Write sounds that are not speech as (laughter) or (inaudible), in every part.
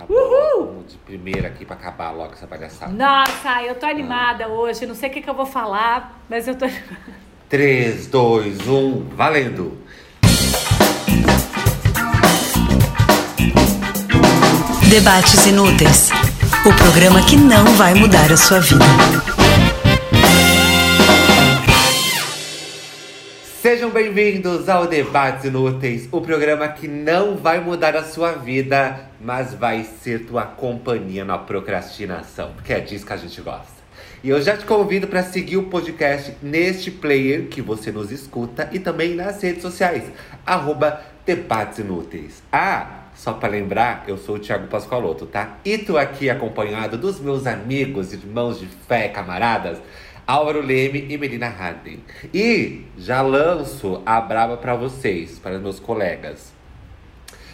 Acabou. Uhul! Vamos de primeira aqui pra acabar logo essa palhaçada. Nossa, eu tô animada ah. hoje. Não sei o que, que eu vou falar, mas eu tô. 3, 2, 1, valendo! Debates Inúteis o programa que não vai mudar a sua vida. Sejam bem-vindos ao Debates Inúteis, o programa que não vai mudar a sua vida, mas vai ser tua companhia na procrastinação, porque é disso que a gente gosta. E eu já te convido para seguir o podcast neste player que você nos escuta e também nas redes sociais, arroba Debates Inúteis. Ah, só para lembrar, eu sou o Thiago Pascoaloto, tá? E tô aqui acompanhado dos meus amigos, irmãos de fé, camaradas, Álvaro Leme e Melina Harden. E já lanço a braba para vocês, para meus colegas.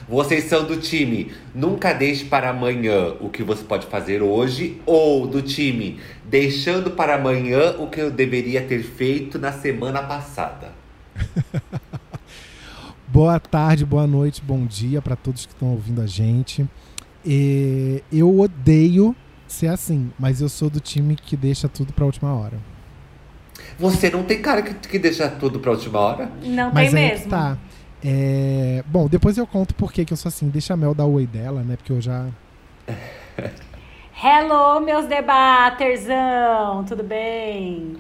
Vocês são do time Nunca Deixe para Amanhã o que você pode fazer hoje, ou do time Deixando para Amanhã o que eu deveria ter feito na semana passada? (laughs) Boa tarde, boa noite, bom dia para todos que estão ouvindo a gente. E eu odeio ser assim, mas eu sou do time que deixa tudo para última hora. Você não tem cara que, que deixa tudo para última hora? Não mas tem mesmo. Tá. É... Bom, depois eu conto por que eu sou assim. Deixa a Mel dar o oi dela, né? Porque eu já. (laughs) Hello, meus debaterzão, tudo bem?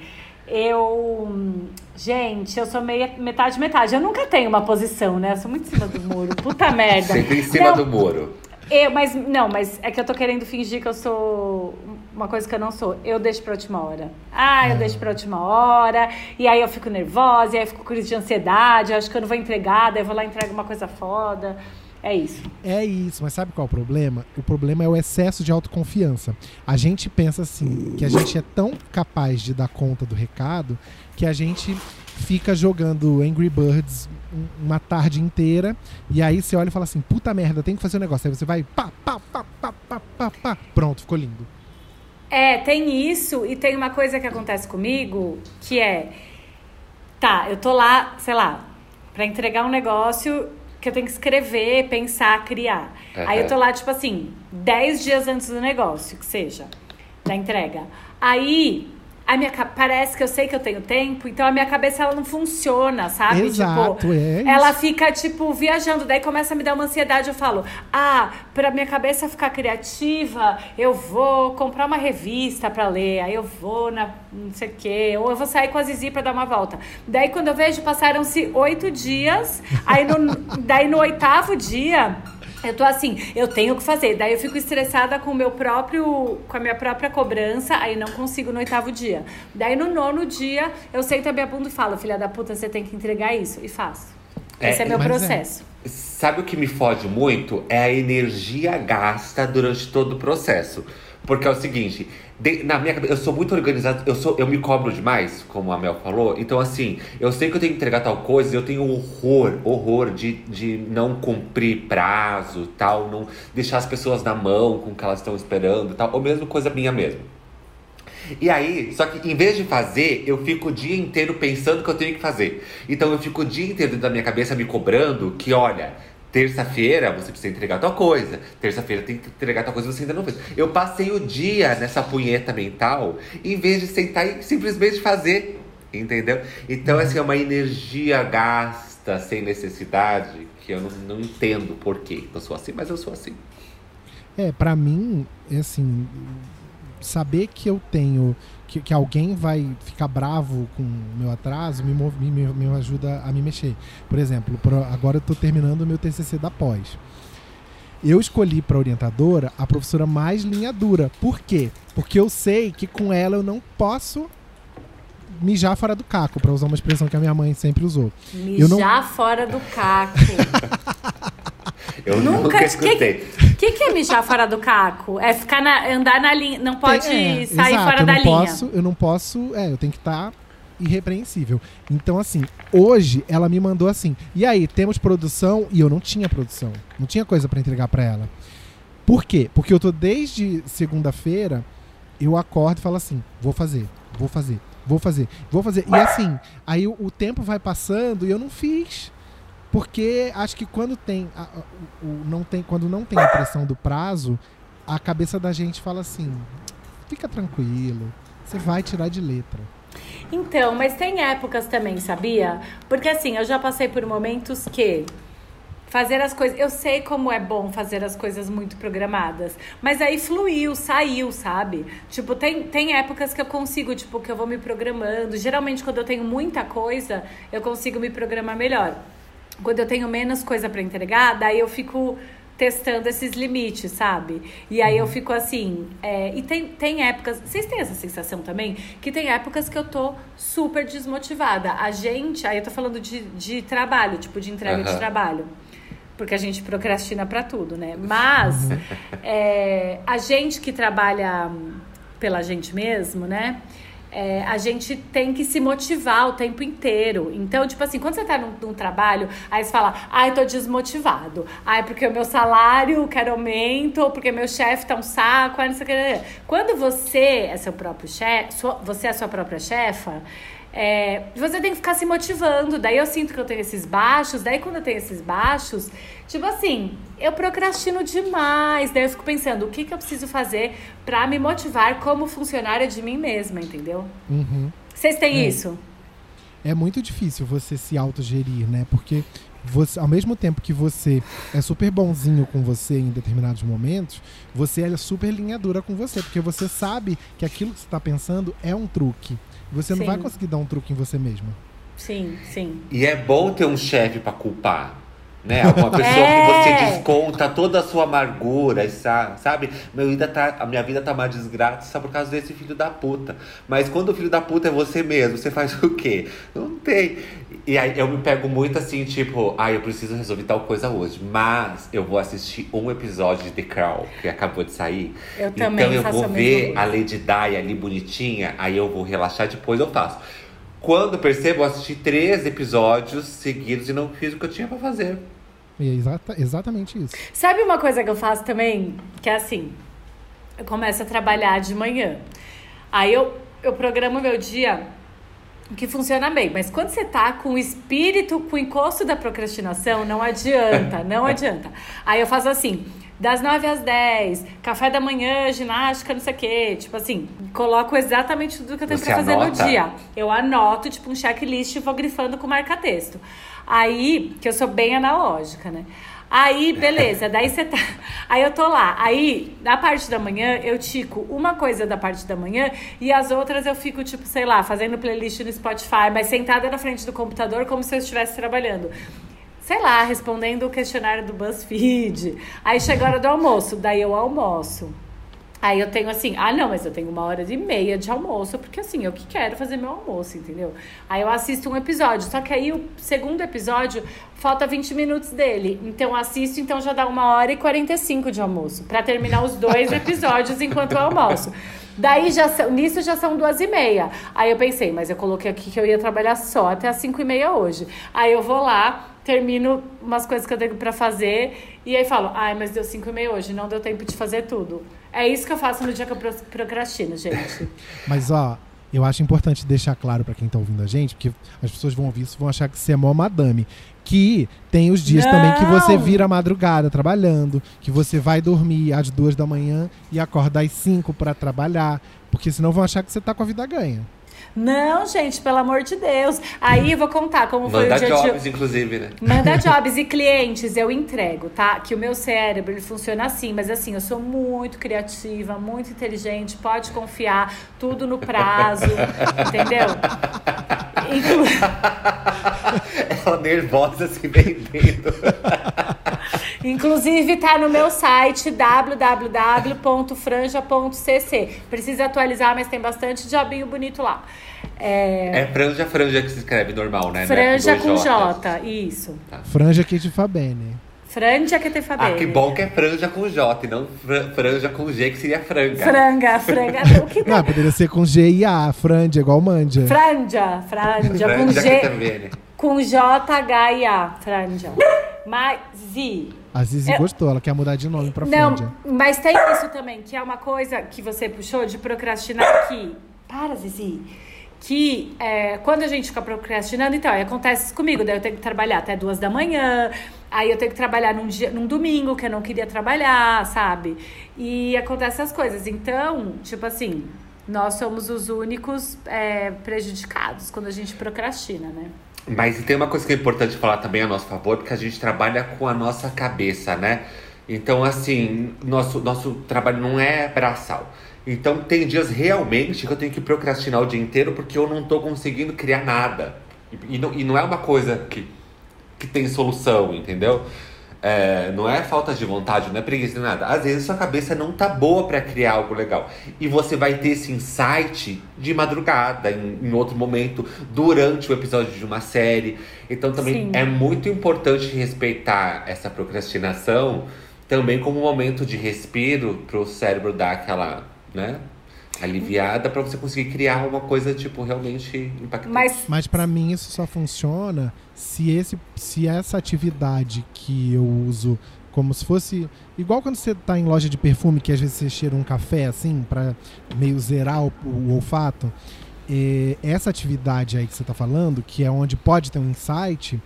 Eu Gente, eu sou meia, metade, metade. Eu nunca tenho uma posição, né? Eu sou muito em cima do muro. Puta (laughs) merda. Sempre em cima não, do muro. Eu, mas, não, mas é que eu tô querendo fingir que eu sou uma coisa que eu não sou. Eu deixo pra última hora. Ah, eu ah. deixo pra última hora. E aí eu fico nervosa, e aí eu fico com crise de ansiedade. Eu acho que eu não vou entregar, daí eu vou lá e entrego uma coisa foda. É isso. É isso, mas sabe qual é o problema? O problema é o excesso de autoconfiança. A gente pensa assim, que a gente é tão capaz de dar conta do recado que a gente fica jogando Angry Birds uma tarde inteira e aí você olha e fala assim, puta merda, tem que fazer um negócio. Aí você vai, pá, pá, pá, pá, pá, pá, pá. Pronto, ficou lindo. É, tem isso e tem uma coisa que acontece comigo que é, tá, eu tô lá, sei lá, para entregar um negócio que eu tenho que escrever, pensar, criar. Uhum. Aí eu tô lá, tipo assim, 10 dias antes do negócio, que seja, da entrega. Aí a minha parece que eu sei que eu tenho tempo, então a minha cabeça ela não funciona, sabe? Exato, tipo, é ela fica tipo viajando, daí começa a me dar uma ansiedade, eu falo: "Ah, para minha cabeça ficar criativa, eu vou comprar uma revista para ler, aí eu vou na não sei o quê, ou eu vou sair com a Zizi para dar uma volta". Daí quando eu vejo passaram-se oito dias, aí no, daí no oitavo dia eu tô assim, eu tenho que fazer. Daí eu fico estressada com o meu próprio, com a minha própria cobrança, aí não consigo no oitavo dia. Daí no nono dia, eu sento a minha bunda e falo, filha da puta, você tem que entregar isso. E faço. Esse é, é meu é. processo. É. Sabe o que me fode muito? É a energia gasta durante todo o processo. Porque é o seguinte, de, na minha eu sou muito organizado, eu, sou, eu me cobro demais, como a Mel falou. Então, assim, eu sei que eu tenho que entregar tal coisa, eu tenho horror, horror de, de não cumprir prazo tal, não deixar as pessoas na mão com o que elas estão esperando tal, ou mesmo coisa minha mesmo. E aí, só que em vez de fazer, eu fico o dia inteiro pensando que eu tenho que fazer. Então eu fico o dia inteiro dentro da minha cabeça me cobrando que, olha, Terça-feira você precisa entregar tal coisa. Terça-feira tem que entregar tal coisa você ainda não fez. Eu passei o dia nessa punheta mental em vez de sentar e simplesmente fazer. Entendeu? Então, assim, é uma energia gasta sem necessidade que eu não, não entendo por que eu sou assim, mas eu sou assim. É, para mim, é assim, saber que eu tenho que, que, alguém vai ficar bravo com o meu atraso me, me, me ajuda a me mexer. Por exemplo, agora eu estou terminando o meu TCC da pós. Eu escolhi para orientadora a professora mais linha dura. Por quê? Porque eu sei que com ela eu não posso mijar fora do caco, para usar uma expressão que a minha mãe sempre usou. Mijar não... fora do caco. (laughs) Eu nunca, nunca escutei. O que, que, é mijar fora do caco? É ficar na, andar na linha, não pode é, sair exato, fora da linha. Posso, eu não posso, é, eu tenho que estar tá irrepreensível. Então, assim, hoje ela me mandou assim: e aí, temos produção? E eu não tinha produção. Não tinha coisa para entregar para ela. Por quê? Porque eu tô desde segunda-feira, eu acordo e falo assim: vou fazer, vou fazer, vou fazer, vou fazer. E assim, aí o, o tempo vai passando e eu não fiz. Porque acho que quando tem, a- o, o- não tem, quando não tem a pressão do prazo, a cabeça da gente fala assim: fica tranquilo, você vai tirar de letra. Então, mas tem épocas também, sabia? Porque assim, eu já passei por momentos que fazer as coisas. Eu sei como é bom fazer as coisas muito programadas. Mas aí fluiu, saiu, sabe? Tipo, tem, tem épocas que eu consigo, tipo, que eu vou me programando. Geralmente, quando eu tenho muita coisa, eu consigo me programar melhor. Quando eu tenho menos coisa pra entregar, daí eu fico testando esses limites, sabe? E aí eu fico assim. é, e tem, tem épocas. Vocês têm essa sensação também? Que tem épocas que eu tô super desmotivada. A gente. Aí eu tô falando de, de trabalho, tipo, de entrega de Aham. trabalho. Porque a gente procrastina pra tudo, né? Mas é, a gente que trabalha pela gente mesmo, né? É, a gente tem que se motivar o tempo inteiro. Então, tipo assim, quando você tá num, num trabalho, aí você fala, ai, tô desmotivado. Ai, porque o meu salário quer aumento, ou porque meu chefe tá um saco, não sei o que. Quando você é seu próprio chefe, você é sua própria chefa, é, você tem que ficar se motivando. Daí eu sinto que eu tenho esses baixos. Daí quando eu tenho esses baixos, tipo assim, eu procrastino demais. Daí eu fico pensando, o que, que eu preciso fazer pra me motivar como funcionária de mim mesma, entendeu? Uhum. Vocês têm É. isso? É muito difícil você se autogerir, né? Porque você, ao mesmo tempo que você é super bonzinho com você em determinados momentos, você é super linha dura com você, porque você sabe que aquilo que você está pensando é um truque. Você não Sim. vai conseguir dar um truque em você mesma. Sim, sim. E é bom ter um chefe pra culpar. Né? Uma pessoa É. que você (laughs) desconta toda a sua amargura, essa- sabe? Meu vida tá, a minha vida tá uma desgraça só por causa desse filho da puta. Mas quando o filho da puta é você mesmo, você faz (laughs) o quê? Não tem. E aí eu me pego muito assim, tipo, ah, eu preciso resolver tal coisa hoje. Mas eu vou assistir um episódio de The Crown, que acabou de sair. Eu também então eu faço vou a ver coisa. a Lady Di ali bonitinha, aí eu vou relaxar, depois eu faço. Quando eu percebo, eu assisti três episódios seguidos e não fiz o que eu tinha pra fazer. E é exata- exatamente isso. Sabe uma coisa que eu faço também? Que é assim, eu começo a trabalhar de manhã. Aí eu, eu programo meu dia que funciona bem. Mas quando você tá com o espírito, com o encosto da procrastinação, não adianta, não (laughs) adianta. Aí eu faço assim, das 9 às 10, café da manhã, ginástica, não sei o quê. Tipo assim, coloco exatamente tudo que eu tenho Você pra fazer anota? no dia. Eu anoto, tipo, um checklist e vou grifando com marca-texto. Aí, que eu sou bem analógica, né? Aí, beleza, daí você tá. (laughs) Aí eu tô lá. Aí, na parte da manhã, eu tico uma coisa da parte da manhã e as outras eu fico, tipo, sei lá, fazendo playlist no Spotify, mas sentada na frente do computador como se eu estivesse trabalhando. Sei lá, respondendo o questionário do BuzzFeed. Aí chega a hora do almoço, daí eu almoço. Aí eu tenho assim, ah não, mas eu tenho uma hora e meia de almoço, porque assim, eu que quero fazer meu almoço, entendeu? Aí eu assisto um episódio, só que aí o segundo episódio falta 20 minutos dele. Então assisto, então já dá uma hora e 45 de almoço, pra terminar os dois episódios enquanto eu almoço. Daí já nisso já são duas e meia. Aí eu pensei, mas eu coloquei aqui que eu ia trabalhar só até as cinco e meia hoje. Aí eu vou lá, termino umas coisas que eu tenho pra fazer e aí falo, ai, mas deu cinco e meia hoje, não deu tempo de fazer tudo. É isso que eu faço no dia que eu pro- procrastino, gente. (laughs) Mas, ó, eu acho importante deixar claro pra quem tá ouvindo a gente, porque as pessoas vão ouvir isso vão achar que você é mó madame. Que tem os dias Não! também que você vira madrugada trabalhando, que você vai dormir às duas da manhã e acorda às cinco pra trabalhar, porque senão vão achar que você tá com a vida ganha. Não, gente, pelo amor de Deus. Aí eu vou contar como foi Manda o dia jobs, de inclusive, né? Manda (laughs) jobs e clientes, eu entrego, tá? Que o meu cérebro ele funciona assim, mas assim, eu sou muito criativa, muito inteligente, pode confiar, tudo no prazo, (laughs) entendeu? (laughs) Inclu- Ela nervosa se vendendo. Inclusive tá no meu site www.franja.cc. Precisa atualizar, mas tem bastante jobinho bonito lá. É, É franja, franja que se escreve normal, né? franja é com dois J's. J, isso. Franja Kit Fabene. Franja que te fa Ah, bene. que bom que é franja com J e não fra- franja com G, que seria franga. Franga, franga. (laughs) O que Não, poderia ser com G e A, franja, igual manja. Franja, franja, com Franja que G, também. com J, H e A, franja. Mas, Zi, A Zizi Eu- gostou, ela quer mudar de nome pra não, mas tem isso também, que é uma coisa que você puxou de procrastinar aqui. Para, Zizi. que é, quando a gente fica procrastinando, então, aí acontece isso comigo, daí eu tenho que trabalhar até duas da manhã, aí eu tenho que trabalhar num, dia, num domingo que eu não queria trabalhar, sabe? E acontecem essas coisas. Então, tipo assim, nós somos os únicos é, prejudicados quando a gente procrastina, né? Mas tem uma coisa que é importante falar também a nosso favor, porque a gente trabalha com a nossa cabeça, né? Então, assim, nosso, nosso trabalho não é braçal. Então, tem dias realmente que eu tenho que procrastinar o dia inteiro porque eu não tô conseguindo criar nada. E, e não, e não é uma coisa que, que tem solução, entendeu? É, não é falta de vontade, não é preguiça, nada. Às vezes sua cabeça não tá boa para criar algo legal. E você vai ter esse insight de madrugada, em, em, outro momento, durante o episódio de uma série. Então também Sim. é muito importante respeitar essa procrastinação também como um momento de respiro pro cérebro dar aquela né? Aliviada para você conseguir criar uma coisa, tipo, realmente impactante. Mas, Mas para mim isso só funciona se, esse, se essa atividade que eu uso como se fosse. Igual quando você tá em loja de perfume, que às vezes você cheira um café assim, para meio zerar o, o olfato. E essa atividade aí que você tá falando, que é onde pode ter um insight,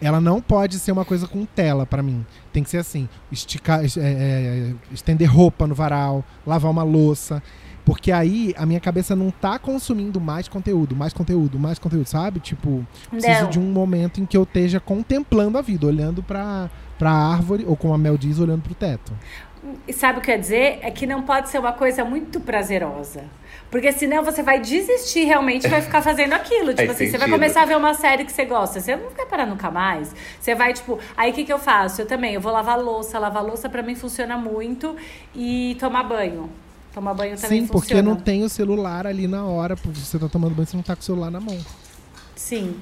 ela não pode ser uma coisa com tela para mim. Tem que ser assim, esticar, é, é, estender roupa no varal, lavar uma louça. Porque aí a minha cabeça não tá consumindo mais conteúdo, mais conteúdo, mais conteúdo, sabe? Tipo, preciso não. de um momento em que eu esteja contemplando a vida, olhando pra, pra árvore, ou como a Mel diz, olhando pro teto. E sabe o que quer dizer? É que não pode ser uma coisa muito prazerosa. Porque senão você vai desistir realmente e vai ficar fazendo aquilo. (laughs) Tipo assim, você vai começar a ver uma série que você gosta. Você não vai parar nunca mais. Você vai, tipo, aí o que, que eu faço? Eu também, eu vou lavar louça. Lavar louça para mim funciona muito. E tomar banho. Tomar banho também Sim, funciona. porque não tem o celular ali na hora. Você tá tomando banho, você não tá com o celular na mão. Sim.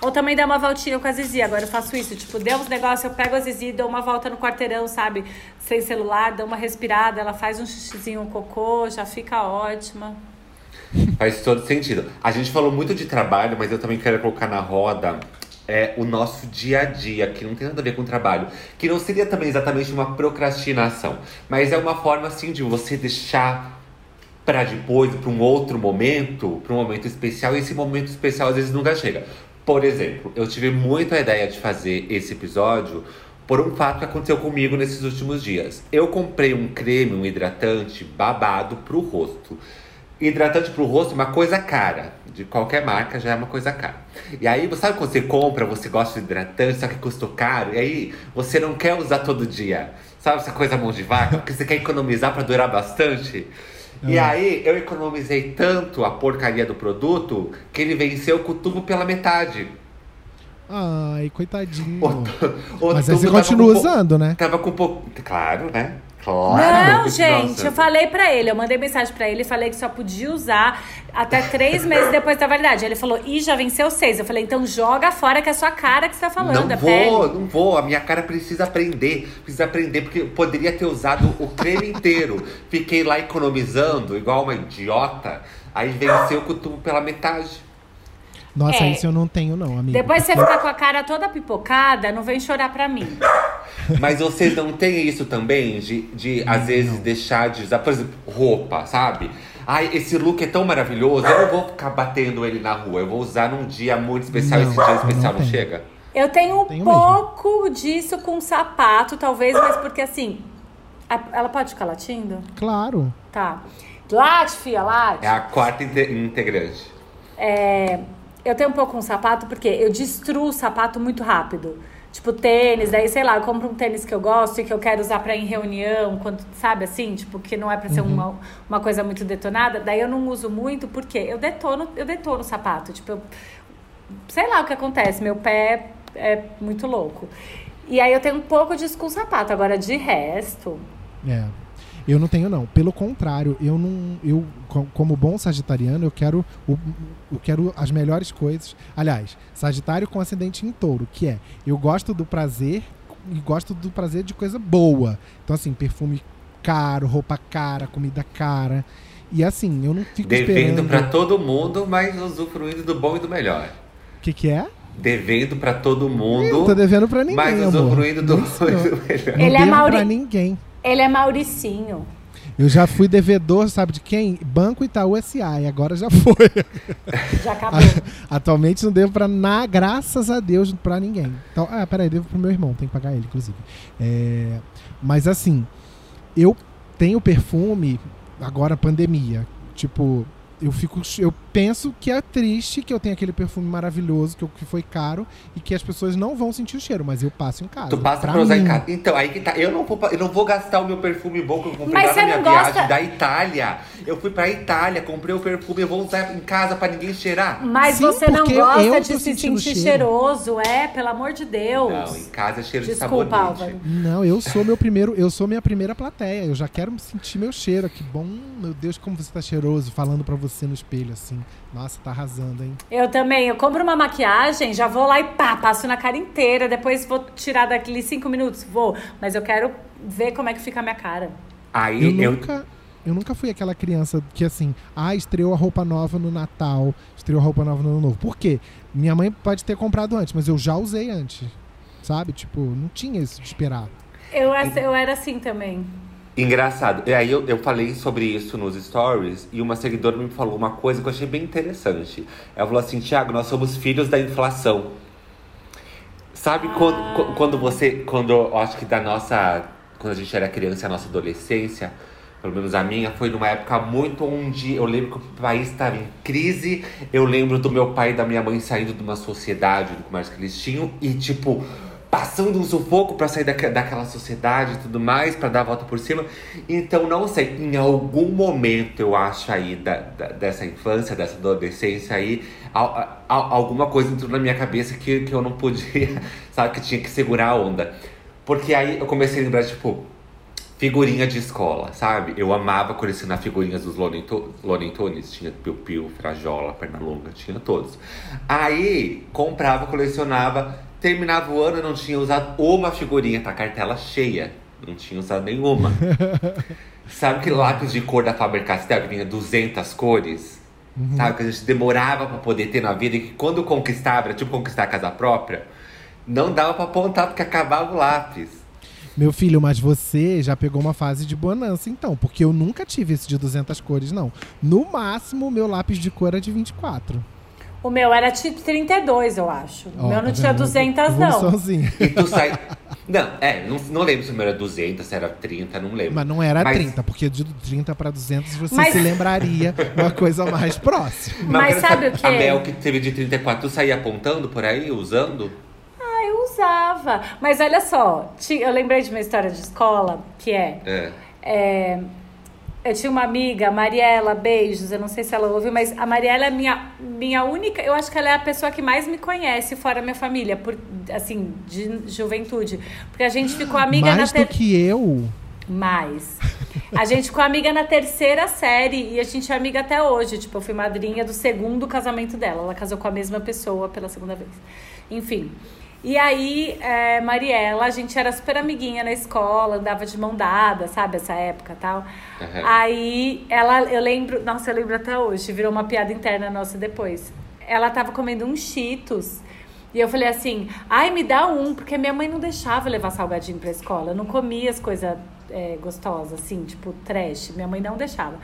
Ou também dar uma voltinha com a Zizi. Agora eu faço isso. Tipo, deu uns negócios, eu pego a Zizi, dou uma volta no quarteirão, sabe? Sem celular, dou uma respirada, ela faz um xixizinho, um cocô, já fica ótima. Faz todo sentido. A gente falou muito de trabalho, mas eu também quero colocar na roda é, o nosso dia a dia, que não tem nada a ver com trabalho. Que não seria também exatamente uma procrastinação, mas é uma forma assim de você deixar para depois, para um outro momento, para um momento especial, e esse momento especial às vezes nunca chega. Por exemplo, eu tive muito a ideia de fazer esse episódio por um fato que aconteceu comigo nesses últimos dias. Eu comprei um creme, um hidratante babado pro rosto. Hidratante pro rosto é uma coisa cara. De qualquer marca já é uma coisa cara. E aí, sabe quando você compra, você gosta de hidratante, só que custou caro, e aí você não quer usar todo dia. Sabe essa coisa mão de vaca? Porque você quer economizar para durar bastante. E ah. aí eu economizei tanto a porcaria do produto que ele venceu com o tubo pela metade. Ai, coitadinho. O, o Mas aí você continua usando, né? Tava com pouco. Claro, né? Claro. Não, gente, eu falei pra ele, eu mandei mensagem pra ele e falei que só podia usar até três (laughs) meses depois da validade. Ele falou, ih, já venceu seis. Eu falei, então joga fora que é a sua cara que você tá falando. Não vou, pele. não vou. A minha cara precisa aprender. Precisa aprender, porque eu poderia ter usado o creme inteiro. Fiquei lá economizando, igual uma idiota. Aí venceu o tubo pela metade. Nossa, é. isso eu não tenho, não, amigo. Depois você ficar com a cara toda pipocada, não vem chorar pra mim. Mas vocês não têm isso também? De, de às vezes, não. deixar de usar, por exemplo, roupa, sabe? Ai, esse look é tão maravilhoso, eu não vou ficar batendo ele na rua. Eu vou usar num dia muito especial, não, esse dia especial não, não chega? Eu tenho um tenho pouco mesmo. disso com sapato, talvez, mas porque assim. Ela pode ficar latindo? Claro. Tá. Late, fia, late. É a quarta integrante. É, eu tenho um pouco com sapato porque eu destruo o sapato muito rápido. Tipo, tênis, daí, sei lá, eu compro um tênis que eu gosto e que eu quero usar pra ir em reunião, quando, sabe assim? Tipo, que não é pra ser uhum. uma, uma coisa muito detonada. Daí eu não uso muito porque eu detono, eu detono o sapato. Tipo, eu, sei lá o que acontece, meu pé é muito louco. E aí eu tenho um pouco disso com o sapato. Agora, de resto. É. Eu não tenho, não. Pelo contrário, eu não. Eu, como bom sagitariano, eu quero, o, eu quero as melhores coisas. Aliás, Sagitário com ascendente em touro, que é eu gosto do prazer e gosto do prazer de coisa boa. Então, assim, perfume caro, roupa cara, comida cara. E assim, eu não fico Devendo esperando... para todo mundo, mas usufruindo do bom e do melhor. O que, que é? Devendo para todo mundo. Eu não tô devendo para ninguém. Mas usufruindo do bom e do melhor. Ele não é Mauri... pra ninguém. Ele é Mauricinho. Eu já fui devedor, sabe de quem? Banco Itaú SA, e agora já foi. Já acabou. (laughs) Atualmente não devo pra na, graças a Deus, pra ninguém. Então, ah, peraí, devo pro meu irmão, tem que pagar ele, inclusive. É, mas assim, eu tenho perfume, agora pandemia. Tipo, eu fico eu penso que é triste que eu tenho aquele perfume maravilhoso que, eu, que foi caro e que as pessoas não vão sentir o cheiro, mas eu passo em casa. Tu passa pra, pra usar em casa. Então, aí que tá. Eu não vou, eu não vou gastar o meu perfume bom que eu comprei Mas lá você na minha não gosta- viagem da Itália. Eu fui pra Itália, comprei o perfume, eu vou usar em casa pra ninguém cheirar. Mas Sim, você não gosta de se sentir cheiro. cheiroso, é? Pelo amor de Deus. Não, em casa é cheiro Desculpa, de sabonete. Álvaro. Não, eu sou meu primeiro, eu sou minha primeira plateia. Eu já quero sentir meu cheiro. Que bom, meu Deus, como você tá cheiroso, falando pra você no espelho assim. Nossa, tá arrasando, hein? Eu também, eu compro uma maquiagem, já vou lá e pá, passo na cara inteira, depois vou tirar daqueles cinco minutos, vou. Mas eu quero ver como é que fica a minha cara. Aí Eu eu, nunca, eu nunca fui aquela criança que assim, ah, estreou a roupa nova no Natal, estreou a roupa nova no Ano Novo. Por quê? Minha mãe pode ter comprado antes, mas eu já usei antes. Sabe? Tipo, não tinha isso de esperar. Eu, eu era assim também. Engraçado. E aí eu, eu falei sobre isso nos stories e uma seguidora me falou uma coisa que eu achei bem interessante. Ela falou assim, Thiago, nós somos filhos da inflação. Sabe quando, qu- quando você. Quando eu acho que da nossa. Quando a gente era criança, a nossa adolescência, pelo menos a minha, foi numa época muito onde eu lembro que o país estava em crise. Eu lembro do meu pai e da minha mãe saindo de uma sociedade, do comércio que eles tinham, e tipo, passando um sufoco pra sair daque- daquela sociedade e tudo mais, pra dar a volta por cima. Então, não sei, em algum momento eu acho aí da, da- dessa infância, dessa adolescência aí, al- al- alguma coisa entrou na minha cabeça que, que eu não podia, (laughs) sabe, que tinha que segurar a onda. Porque aí eu comecei a lembrar, tipo, figurinha de escola, sabe? Eu amava colecionar figurinhas dos Looney Tunes. Tinha Piu Piu, Frajola, Pernalonga, tinha todos. Aí, comprava, colecionava. Terminava o ano, eu não tinha usado uma figurinha, tá? Cartela cheia. Não tinha usado nenhuma. (laughs) Sabe aquele lápis de cor da Faber-Castell que vinha 200 cores? Sabe? Que a gente demorava pra poder ter na vida e que quando conquistava, era tipo conquistar a casa própria, não dava pra apontar porque acabava o lápis. Meu filho, mas você já pegou uma fase de bonança, então. Porque eu nunca tive esse de 200 cores, não. No máximo, o meu lápis de cor era de 24. O meu era tipo 32, eu acho. O meu tá não tinha vendo? 200, não. Evoluçãozinha. E tu sai. (laughs) Não, é, não, não lembro se o meu era 200, se era 30, não lembro. Mas não era Mas- 30, porque de 30 para 200 você Mas- se lembraria uma coisa mais próxima. Mas quero sabe o quê? A Mel que teve de 34, tu saía apontando por aí, usando? Ah, eu usava. Mas olha só, eu lembrei de uma história de escola, que é... É. É, eu tinha uma amiga, Mariela, beijos, eu não sei se ela ouve, mas a Mariela é minha, minha única. Eu acho que ela é a pessoa que mais me conhece fora minha família, por, assim, de juventude. Porque a gente ficou amiga mais na do ter... que eu. Mais. A gente ficou amiga na terceira série e a gente é amiga até hoje. Tipo, eu fui madrinha do segundo casamento dela. Ela casou com a mesma pessoa pela segunda vez. Enfim. E aí, é, Mariela, a gente era super amiguinha na escola, andava de mão dada, sabe? Essa época tal. Uhum. Aí, ela, eu lembro, nossa, eu lembro até hoje, virou uma piada interna nossa depois. Ela tava comendo uns cheetos. E eu falei assim, ai, me dá um, porque minha mãe não deixava levar salgadinho pra escola. Eu não comia as coisas é, gostosas, assim, tipo trash. Minha mãe não deixava.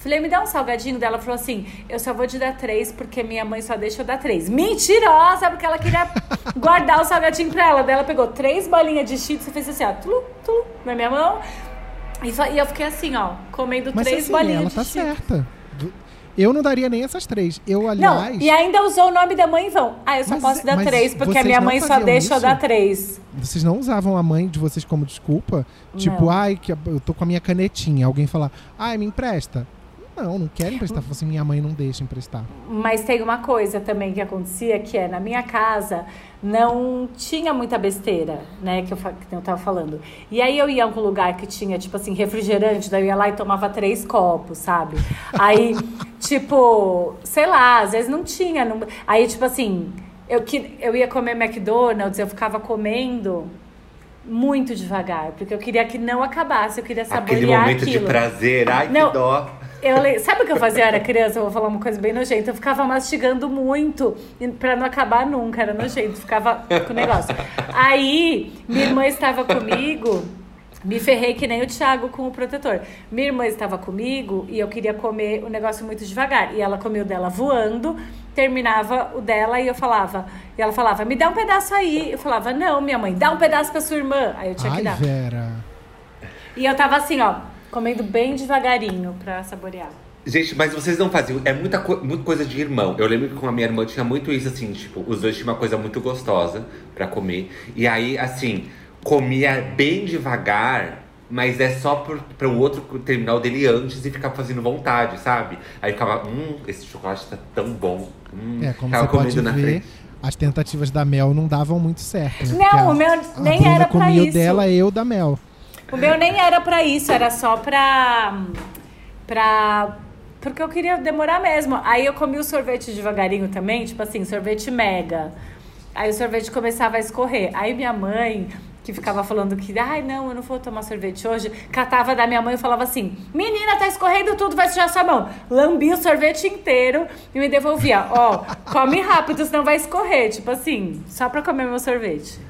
Falei, me dá um salgadinho dela. Ela falou assim, eu só vou te dar três, porque minha mãe só deixa eu dar três. Mentirosa, porque ela queria (laughs) guardar o salgadinho pra ela. Daí ela pegou três bolinhas de cheetos e fez assim, ó, tlu, tlu, na minha mão. E, fa- e eu fiquei assim, ó, comendo Mas três assim, bolinhas ela de tá cheetos. certa. Eu não daria nem essas três. Eu, Não, aliás. e ainda usou o nome da mãe em vão. Ah, eu só Mas- posso dar três, porque a minha não mãe só deixa eu isso? dar três. Vocês não usavam a mãe de vocês como desculpa? Tipo, Não. ai, que eu tô com a minha canetinha. Alguém falar, ai, me empresta. Não, não quero emprestar. Fala assim, minha mãe não deixa emprestar. Mas tem uma coisa também que acontecia, que é, na minha casa, não tinha muita besteira, né, que eu, que eu tava falando. E aí eu ia a algum lugar que tinha, tipo assim, refrigerante, daí eu ia lá e tomava três copos, sabe? Aí, (laughs) tipo, sei lá, às vezes não tinha. não- Aí, tipo assim, eu, que, eu ia comer McDonald's, eu ficava comendo muito devagar, porque eu queria que não acabasse, eu queria Aquele saborear momento aquilo. de prazer, ai Não. que dó. Eu Sabe o que eu fazia? Eu era criança, eu vou falar uma coisa bem nojenta. Eu ficava mastigando muito pra não acabar nunca, era nojento, ficava com o negócio. Aí, minha irmã estava comigo Me ferrei que nem o Thiago com o protetor. Minha irmã estava comigo e eu queria comer o negócio muito devagar. E ela comeu dela voando, terminava o dela e eu falava. E ela falava, me dá um pedaço aí. Eu falava, não, minha mãe, dá um pedaço pra sua irmã. Aí eu tinha Ai, que dar. Vera. E eu tava assim, ó, comendo bem devagarinho pra saborear. Gente, mas vocês não faziam. É muita, co- muita coisa de irmão. Eu lembro que com a minha irmã tinha muito isso, assim, tipo, os dois tinham uma coisa muito gostosa pra comer. E aí, assim, comia bem devagar, mas é só pro, pra o outro terminar o dele antes e ficar fazendo vontade, sabe? Aí ficava, hum, esse chocolate tá tão bom. Hum, É, como ficava você pode comendo na ver, frente. as tentativas da Mel não davam muito certo. Né? Não, a- o meu a nem Bruna era pra comia o isso. dela, eu da Mel. O meu nem era pra isso, era só pra. pra. Porque eu queria demorar mesmo. Aí eu comi o sorvete devagarinho também, tipo assim, sorvete mega. Aí o sorvete começava a escorrer. Aí minha mãe, que ficava falando que, ai, não, eu não vou tomar sorvete hoje, catava da minha mãe e falava assim: Menina, tá escorrendo tudo, vai sujar sua mão. Lambia o sorvete inteiro e me devolvia: Ó, come rápido, senão vai escorrer. Tipo assim, só pra comer meu sorvete.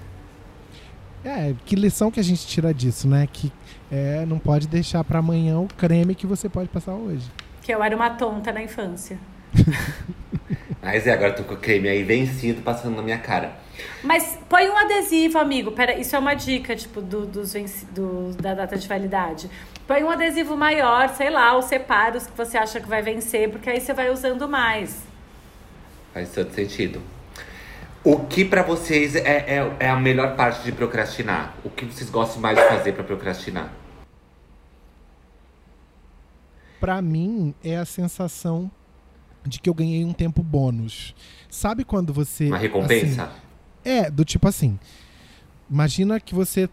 É, que lição que a gente tira disso, né? Que é, não pode deixar pra amanhã o creme que você pode passar hoje. Que eu era uma tonta na infância. (laughs) Mas é, agora eu tô com o creme aí vencido passando na minha cara. Mas põe um adesivo, amigo. Pera, isso é uma dica, tipo, do, dos venci- do- da data de validade. Põe um adesivo maior, sei lá, os separos que você acha que vai vencer, porque aí você vai usando mais. Faz todo sentido. O que pra vocês é, é, é a melhor parte de procrastinar? O que vocês gostam mais de fazer pra procrastinar? Pra mim, é a sensação de que eu ganhei um tempo bônus. Sabe quando você. Uma recompensa? assim, é, do tipo assim. Imagina que você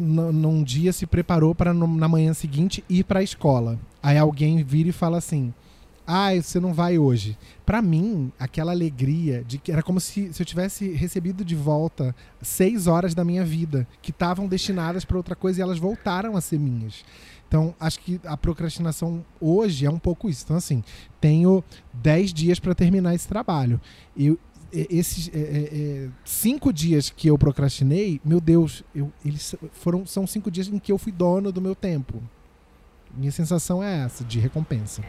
num dia se preparou para na manhã seguinte ir para a escola. Aí alguém vira e fala assim: "Ah, você não vai hoje". Pra mim, aquela alegria de que era como se, se eu tivesse recebido de volta seis horas da minha vida que estavam destinadas para outra coisa e elas voltaram a ser minhas. Então, acho que a procrastinação hoje é um pouco isso. Então, assim, tenho 10 dias para terminar esse trabalho. Eu, esses é, é, é, cinco dias que eu procrastinei, meu Deus, eu, eles foram, são cinco dias em que eu fui dono do meu tempo. Minha sensação é essa, de recompensa.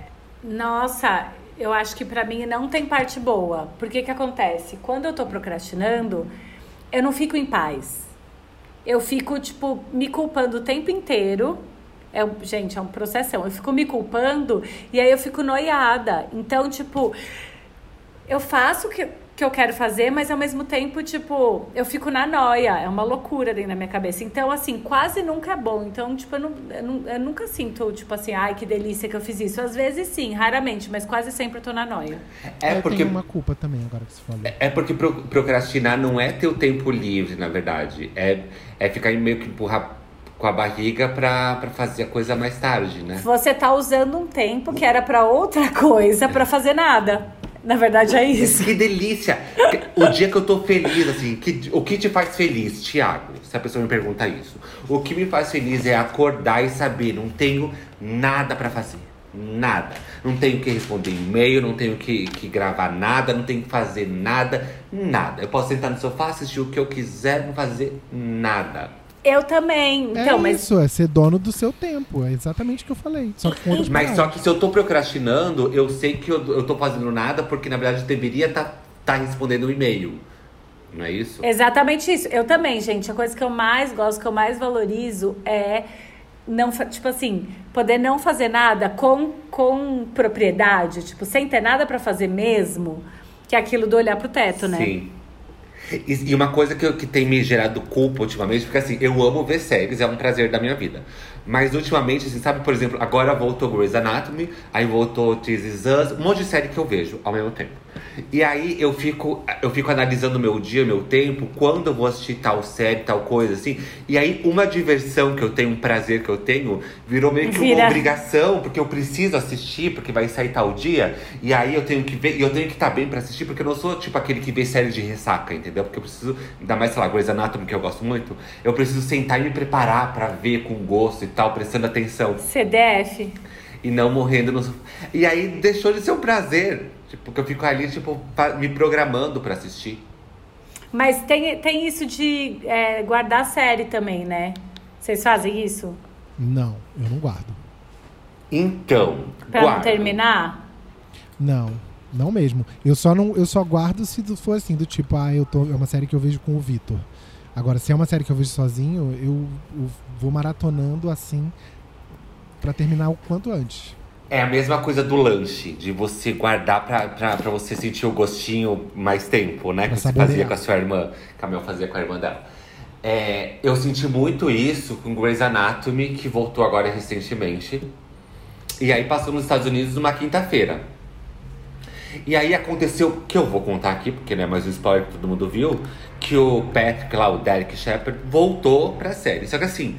Nossa, eu acho que pra mim não tem parte boa. Porque que acontece? Quando eu tô procrastinando, eu não fico em paz. Eu fico, tipo, me culpando o tempo inteiro. É, gente, é um processão. Eu fico me culpando e aí eu fico noiada. Então, tipo, eu faço o que, que eu quero fazer, mas ao mesmo tempo, tipo, eu fico na noia. É uma loucura dentro da minha cabeça. Então, assim, quase nunca é bom. Então, tipo, eu, não, eu, não- eu nunca sinto, tipo assim, ai, que delícia que eu fiz isso. Às vezes sim, raramente, mas quase sempre eu tô na noia. É eu porque tenho uma culpa também, agora que você falou. É porque pro- procrastinar não é ter o tempo livre, na verdade. É, é ficar meio que empurrar com a barriga pra, pra fazer a coisa mais tarde, né? Você tá usando um tempo que era pra outra (laughs) coisa pra fazer nada. Na verdade, é isso. Que delícia! O dia que eu tô feliz, assim, que, o que te faz feliz, Thiago? Se a pessoa me pergunta isso. O que me faz feliz é acordar e saber, não tenho nada pra fazer. Nada. Não tenho que responder e-mail, não tenho que, que gravar nada, não tenho que fazer nada, nada. Eu posso sentar no sofá, assistir o que eu quiser, não fazer nada. Eu também. Então, é mas isso, é ser dono do seu tempo. É exatamente o que eu falei. Só que Mas só que se eu tô procrastinando, eu sei que eu, eu tô fazendo nada porque na verdade eu deveria estar tá, respondendo um e-mail. Não é isso? Exatamente isso. Eu também, gente. A coisa que eu mais gosto, que eu mais valorizo é não, tipo assim, poder não fazer nada com, com propriedade, tipo, sem ter nada pra fazer mesmo, que é aquilo do olhar pro teto, né? Sim. E, e uma coisa que, que tem me gerado culpa ultimamente, porque assim, eu amo ver séries, é um prazer da minha vida. Mas ultimamente, assim, sabe, por exemplo, agora voltou Grey's Anatomy, aí voltou This Is Us, um monte de série que eu vejo ao mesmo tempo. E aí eu fico, eu fico analisando o meu dia, meu tempo, quando eu vou assistir tal série, tal coisa, assim. E aí uma diversão que eu tenho, um prazer que eu tenho, virou meio que uma Vira. obrigação, porque eu preciso assistir, porque vai sair tal dia. E aí eu tenho que ver, e eu tenho que estar bem pra assistir, porque eu não sou tipo aquele que vê série de ressaca, entendeu? Porque eu preciso, ainda mais, sei lá, Grey's Anatomy, que eu gosto muito, eu preciso sentar e me preparar pra ver com gosto e tal, prestando atenção. CDF. E não morrendo no. E aí deixou de ser um prazer. Tipo, porque eu fico ali, tipo, me programando pra assistir. Mas tem, tem isso de é, guardar série também, né? Vocês fazem isso? Não, eu não guardo. Então, Pra não guardo. terminar? Não, não mesmo. Eu só não, eu só guardo se for assim, do tipo, ah, eu tô, é uma série que eu vejo com o Vitor. Agora, se é uma série que eu vejo sozinho, eu, eu vou maratonando assim pra terminar o quanto antes. É a mesma coisa do lanche, de você guardar pra, pra, pra você sentir o gostinho mais tempo, né? Pra Que você saborear. fazia com a sua irmã, que a Mel fazia com a irmã dela. É, eu senti muito isso com Grey's Anatomy, que voltou agora recentemente. E aí passou nos Estados Unidos numa quinta-feira. E aí aconteceu, que eu vou contar aqui, porque não é mais um spoiler que todo mundo viu, que o Patrick lá, o Derek Shepard, voltou pra série. Só que assim,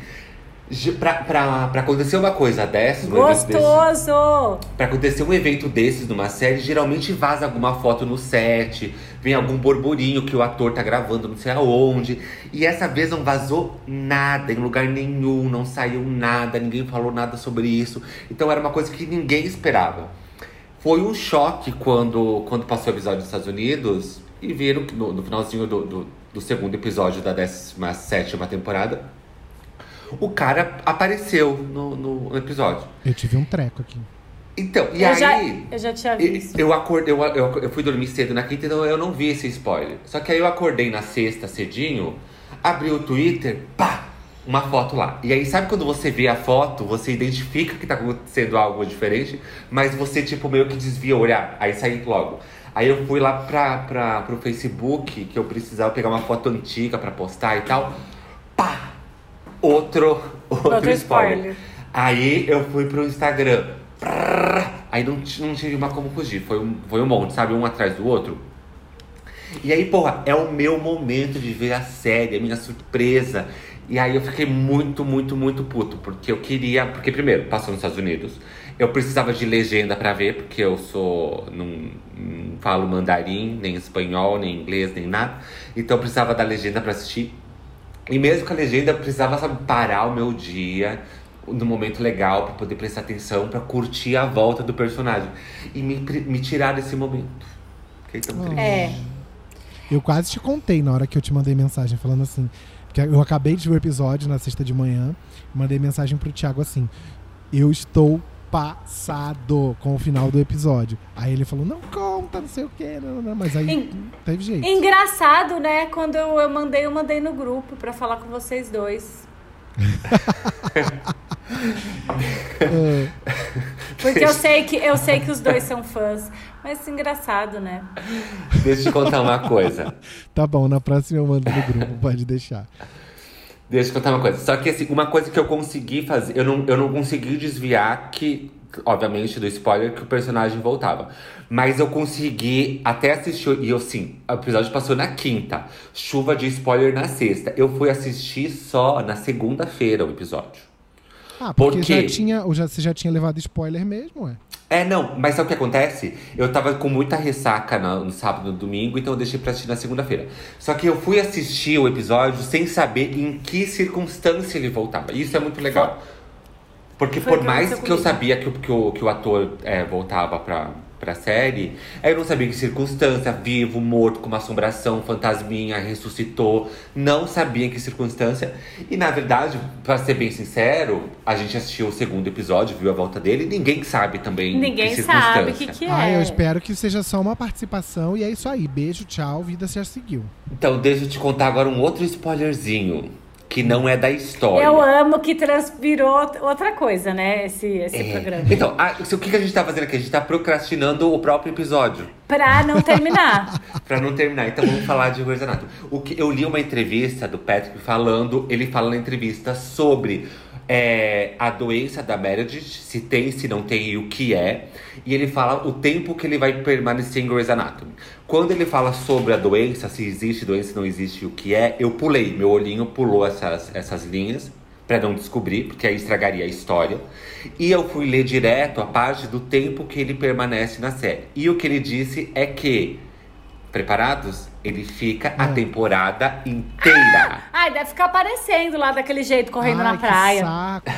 pra, pra, pra acontecer uma coisa dessas, um Gostoso! Pra acontecer um evento desses numa série, geralmente vaza alguma foto no set, vem algum borburinho que o ator tá gravando não sei aonde. E essa vez não vazou nada, em lugar nenhum, não saiu nada, ninguém falou nada sobre isso. Então era uma coisa que ninguém esperava. Foi um choque quando, quando passou o episódio dos Estados Unidos e viram que no, no finalzinho do, do, do segundo episódio da 17 temporada, o cara apareceu no, no- episódio. Eu tive um treco aqui. Então, e eu, aí. já, eu já tinha visto. Eu acordei, eu, eu, eu fui dormir cedo na quinta, então eu não vi esse spoiler. Só que aí eu acordei na sexta cedinho, abri o Twitter, pá, uma foto lá. E aí, sabe quando você vê a foto, você identifica que tá acontecendo algo diferente, mas você, tipo, meio que desvia o olhar. Aí saí logo. Aí eu fui lá pra, pra, pro Facebook, que eu precisava pegar uma foto antiga pra postar e tal. Pá! Outro, outro, Outro spoiler. spoiler. Aí eu fui pro Instagram. Aí não, não tive mais como fugir. Foi um, foi um monte, sabe? Um atrás do outro. E aí, porra, é o meu momento de ver a série, a minha surpresa. E aí eu fiquei muito, muito, muito puto. Porque eu queria. Porque, primeiro, passou nos Estados Unidos. Eu precisava de legenda pra ver, porque eu sou. Não, não falo mandarim, nem espanhol, nem inglês, nem nada. Então eu precisava da legenda pra assistir. E mesmo com a legenda, eu precisava sabe, parar o meu dia no momento legal pra poder prestar atenção, pra curtir a volta do personagem. E me, me tirar desse momento. Fiquei tão triste. É. Eu quase te contei na hora que eu te mandei mensagem falando assim. Porque eu acabei de ver o episódio na sexta de manhã. Mandei mensagem pro Thiago assim. Eu estou passado com o final do episódio. Aí ele falou, não conta, não sei o quê. Não, não, mas aí Em- teve jeito. Engraçado, né? Quando eu, eu mandei, eu mandei no grupo pra falar com vocês dois. É, (laughs) Porque eu sei que eu sei que os dois são fãs. Mas engraçado, né? Deixa eu te contar uma coisa. tá bom, na próxima eu mando no grupo, pode deixar. Deixa eu contar uma coisa. Só que assim, uma coisa que eu consegui fazer, eu não, eu não consegui desviar que, obviamente, do spoiler que o personagem voltava. Mas eu consegui até assistir. E eu sim, o episódio passou na quinta. Chuva de spoiler na sexta. Eu fui assistir só na segunda-feira o episódio. Ah, porque Por quê? já tinha, ou já, você já tinha levado spoiler mesmo, ué? É, não, mas sabe o que acontece? Eu tava com muita ressaca no, no sábado e no domingo, então eu deixei pra assistir na segunda-feira. Só que eu fui assistir o episódio sem saber em que circunstância ele voltava. Isso é muito legal. Porque Foi por que mais que eu sabia que, o- que, o, que o ator é, voltava pra, pra série, eu não sabia em que circunstância, vivo, morto, com uma assombração, fantasminha, ressuscitou. Não sabia em que circunstância. E na verdade, pra ser bem sincero, a gente assistiu o segundo episódio, viu a volta dele, e ninguém sabe também Ninguém que sabe o que, que é. Ah, eu espero que seja só uma participação e é isso aí. Beijo, tchau, vida já seguiu. Então, deixa eu te contar agora um outro spoilerzinho. Que não é da história. Eu amo que transpirou outra coisa, né? Esse, esse É. programa. Então, a- o que que a gente tá fazendo aqui? A gente tá procrastinando o próprio episódio. Pra não terminar. (laughs) Pra não terminar, então vamos falar de Grey's Anatomy. O que eu li uma entrevista do Patrick falando, ele fala na entrevista sobre é, a doença da Meredith, se tem, se não tem e o que é. E ele fala o tempo que ele vai permanecer em Grey's Anatomy. Quando ele fala sobre a doença, se existe doença, se não existe o que é, eu pulei, meu olhinho pulou essas, essas linhas pra não descobrir, porque aí estragaria a história. E eu fui ler direto a parte do tempo que ele permanece na série. E o que ele disse é que, preparados? Ele fica a Hum. temporada inteira. Ai, deve ficar aparecendo lá daquele jeito, correndo Ai, na que praia. saco.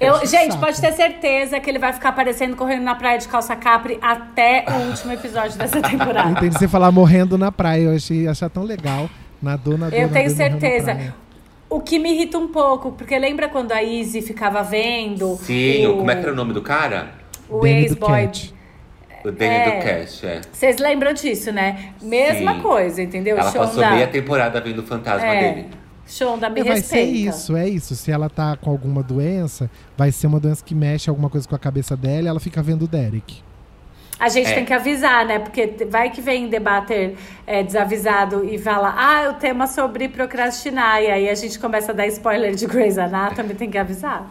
Eu, Que gente, saco. pode ter certeza que ele vai ficar aparecendo correndo na praia de calça capri até o último episódio dessa Eu (laughs) temporada. entendi você falar morrendo na praia. Eu achei achar tão legal. Nadou, nadou, Eu tenho nadou, na certeza. O que me irrita um pouco, porque lembra quando a Izzy ficava vendo. Sim, o, como é que era o nome do cara? O ex-boy. O Danny É. do Cash, é. Vocês lembram disso, né? Mesma Sim. coisa, entendeu? Ela passou Shonda- meia temporada vendo o fantasma é, dele. Shonda me É, vai respeita. ser isso, é isso. Se ela tá com alguma doença, vai ser uma doença que mexe alguma coisa com a cabeça dela e ela fica vendo o Derek. A gente É. tem que avisar, né? Porque vai que vem debater é, desavisado e fala, ah, o tema sobre procrastinar. E aí a gente começa a dar spoiler de Grey's Anatomy, tem que avisar.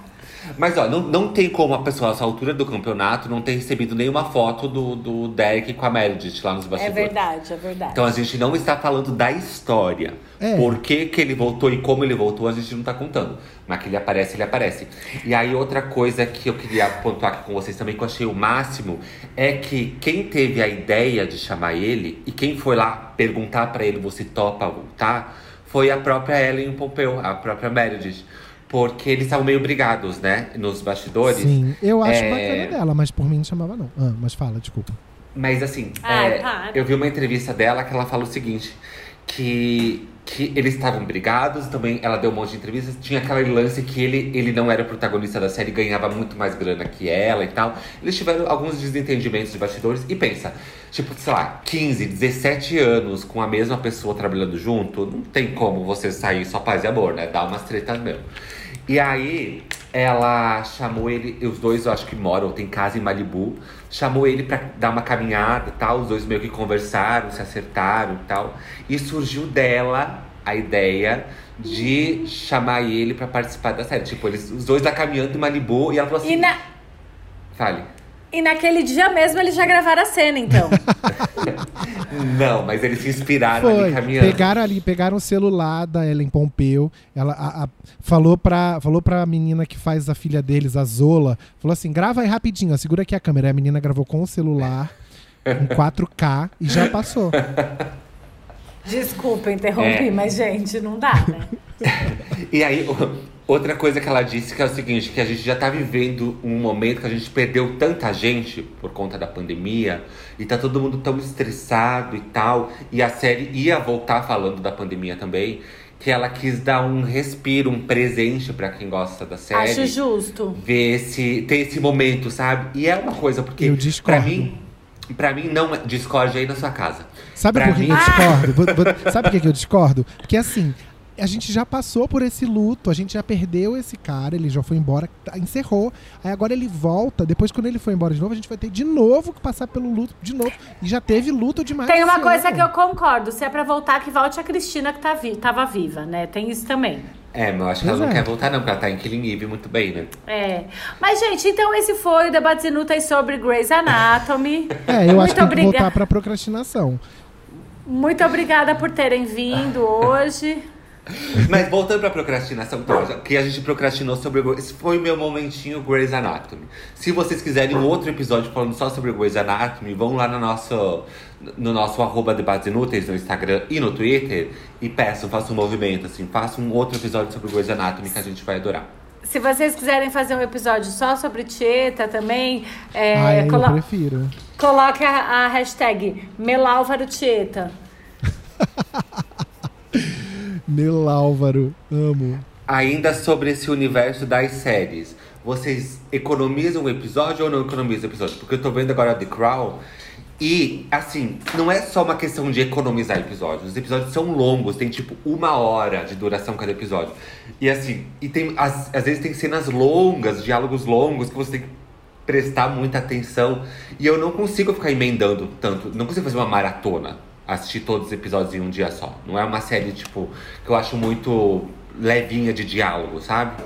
Mas ó, não, não tem como a pessoa, a essa altura do campeonato, não ter recebido nenhuma foto do, do Derek com a Meredith lá nos É bastidores. verdade, é verdade. Então a gente não está falando da história. É. Por que, que ele voltou e como ele voltou, a gente não está contando. Mas que ele aparece, ele aparece. E aí, outra coisa que eu queria pontuar aqui com vocês também, que eu achei o máximo, é que quem teve a ideia de chamar ele e quem foi lá perguntar pra ele, você topa voltar, foi a própria Ellen Pompeu, a própria Meredith. Porque eles estavam meio brigados, né? Nos bastidores. Sim, eu acho É. bacana dela, mas por mim não chamava não. Ah, mas fala, desculpa. Mas assim, Ai, é, para. eu vi uma entrevista dela que ela fala o seguinte: que, que eles estavam brigados, também ela deu um monte de entrevistas, tinha aquele lance que ele, ele não era o protagonista da série, ganhava muito mais grana que ela e tal. Eles tiveram alguns desentendimentos de bastidores e pensa, tipo, sei lá, 15, 17 anos com a mesma pessoa trabalhando junto, não tem como você sair só paz e amor, né? Dá umas tretas mesmo. E aí, ela chamou ele, os dois eu acho que moram, tem casa em Malibu, chamou ele pra dar uma caminhada e tal, os dois meio que conversaram, se acertaram e tal. E surgiu dela a ideia de chamar ele pra participar da série. Tipo, eles, os dois lá caminhando em Malibu e ela falou assim: E, na- Fale. E naquele dia mesmo eles já gravaram a cena, então. (laughs) Não, mas eles se inspiraram Foi. ali caminhando. Pegaram ali, pegaram o celular da Ellen Pompeu. Ela a- a- falou, pra, falou pra menina que faz a filha deles, a Zola. Falou assim: grava aí rapidinho, ó, segura aqui a câmera. Aí a menina gravou com o celular, em 4K, e já passou. Desculpa interromper, É. mas, gente, não dá, né? (laughs) E aí, o- outra coisa que ela disse que é o seguinte, que a gente já tá vivendo um momento que a gente perdeu tanta gente por conta da pandemia, e tá todo mundo tão estressado e tal, e a série ia voltar falando da pandemia também, que ela quis dar um respiro, um presente pra quem gosta da série. Acho justo. Ver esse, ter esse momento, sabe? E é uma coisa, porque Eu discordo. pra mim, pra mim não é. Discorde aí na sua casa. Sabe Pra por que, mim- que eu discordo? Sabe por que eu discordo? Porque assim, a gente já passou por esse luto, a gente já perdeu esse cara, ele já foi embora, encerrou. Aí agora ele volta, depois quando ele foi embora de novo, a gente vai ter de novo que passar pelo luto de novo. E já teve luto demais. Tem uma coisa ano. que eu concordo. Se é pra voltar, que volte a Cristina que tá vi tava viva, né? Tem isso também. É, mas eu acho que ela Pois não é. quer voltar, não, porque ela tá em Killing Eve muito bem, né? É. Mas, gente, então esse foi o Debates Inúteis sobre Grey's Anatomy. É, eu acho Muito que tem que voltar pra procrastinação. Muito obrigada por terem vindo (laughs) hoje. Mas voltando pra procrastinação, então, que a gente procrastinou sobre Esse foi o meu momentinho Grey's Anatomy. Se vocês quiserem um outro episódio falando só sobre Grey's Anatomy, vão lá no nosso, no nosso arroba debates inúteis no Instagram e no Twitter e peçam, façam um movimento, assim, façam um outro episódio sobre Grey's Anatomy que a gente vai adorar. Se vocês quiserem fazer um episódio só sobre Tieta também, é, Ai, eu colo- prefiro. coloque a, a hashtag Melálvaro Tieta. (laughs) Meu Álvaro, amo. Ainda sobre esse universo das séries, vocês economizam o episódio ou não economizam o episódio? Porque eu tô vendo agora The Crown e, assim, não é só uma questão de economizar episódios. Os episódios são longos, tem tipo uma hora de duração cada episódio. E assim, e tem, às, às vezes tem cenas longas, diálogos longos que você tem que prestar muita atenção. E eu não consigo ficar emendando tanto, não consigo fazer uma maratona. Assistir todos os episódios em um dia só. Não é uma série, tipo, que eu acho muito levinha de diálogo, sabe?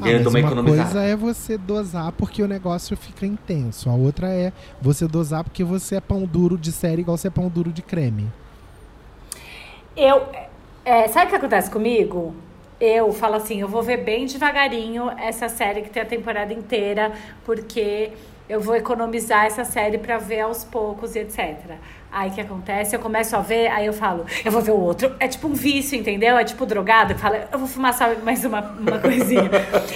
Ah, E aí eu mas uma economizada. coisa é você dosar porque o negócio fica intenso. A outra é você dosar porque você é pão duro de série igual você é pão duro de creme. Eu. é, sabe o que acontece comigo? Eu falo assim, eu vou ver bem devagarinho essa série que tem a temporada inteira, porque eu vou economizar essa série pra ver aos poucos e etc. Aí o que acontece? Eu começo a ver, aí eu falo, eu vou ver o outro. É tipo um vício, entendeu? É tipo drogado, que fala, eu vou fumar só mais uma, uma coisinha.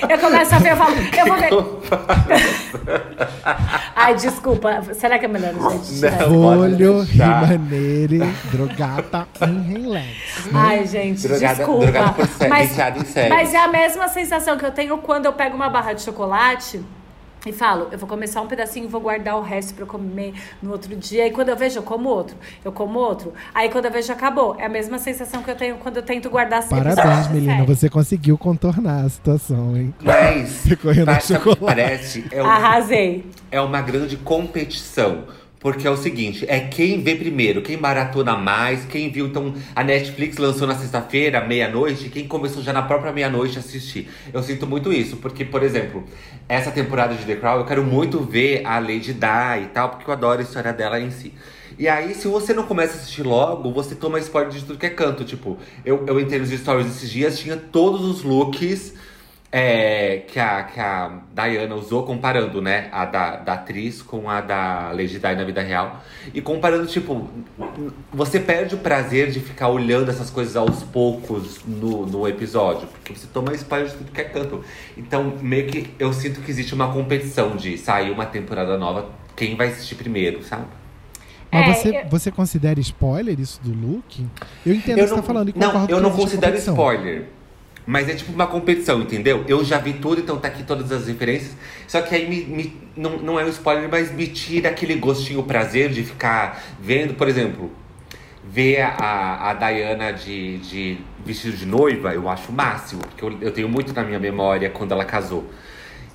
Eu começo a ver, eu falo, eu vou ver. (laughs) Ai, desculpa. Será que é melhor a gente Olho, rimaneire, drogata em relax. Ai, gente, Drogada- desculpa. drogada por sé- mas, em séries. mas é a mesma sensação que eu tenho quando eu pego uma barra de chocolate e falo, eu vou começar um pedacinho e vou guardar o resto pra eu comer no outro dia. E quando eu vejo, eu como outro. Eu como outro. Aí quando eu vejo, acabou. É a mesma sensação que eu tenho quando eu tento guardar Parabéns, série. Você conseguiu contornar a situação, hein? Mas (laughs) o que chocolate. parece é, um- Arrasei. é uma grande competição. Porque é o seguinte, é quem vê primeiro, quem maratona mais, quem viu. Então, a Netflix lançou na sexta-feira, meia-noite, quem começou já na própria meia-noite a assistir. Eu sinto muito isso, porque, por exemplo, essa temporada de The Crown, eu quero muito ver a Lady Di e tal, porque eu adoro a história dela em si. E aí, se você não começa a assistir logo, você toma spoiler de tudo que é canto. Tipo, eu, eu entrei nos stories esses dias, tinha todos os looks é, que, a, que a Diana usou, comparando, né? A da, da atriz com a da Lady Di na vida real. E comparando, tipo, você perde o prazer de ficar olhando essas coisas aos poucos no, no episódio. Porque você toma spoiler de tudo que é canto. Então, meio que eu sinto que existe uma competição de sair uma temporada nova, quem vai assistir primeiro, sabe? Mas É, você, eu- você considera spoiler isso do look? Eu entendo o que você tá falando e não, eu não considero spoiler. Mas é tipo uma competição, entendeu? Eu já vi tudo, então tá aqui todas as referências. Só que aí me, me- não, não é um spoiler, mas me tira aquele gostinho, o prazer de ficar vendo, por exemplo, ver a, a Diana de, de vestido de noiva, eu acho o máximo, porque eu, eu tenho muito na minha memória quando ela casou.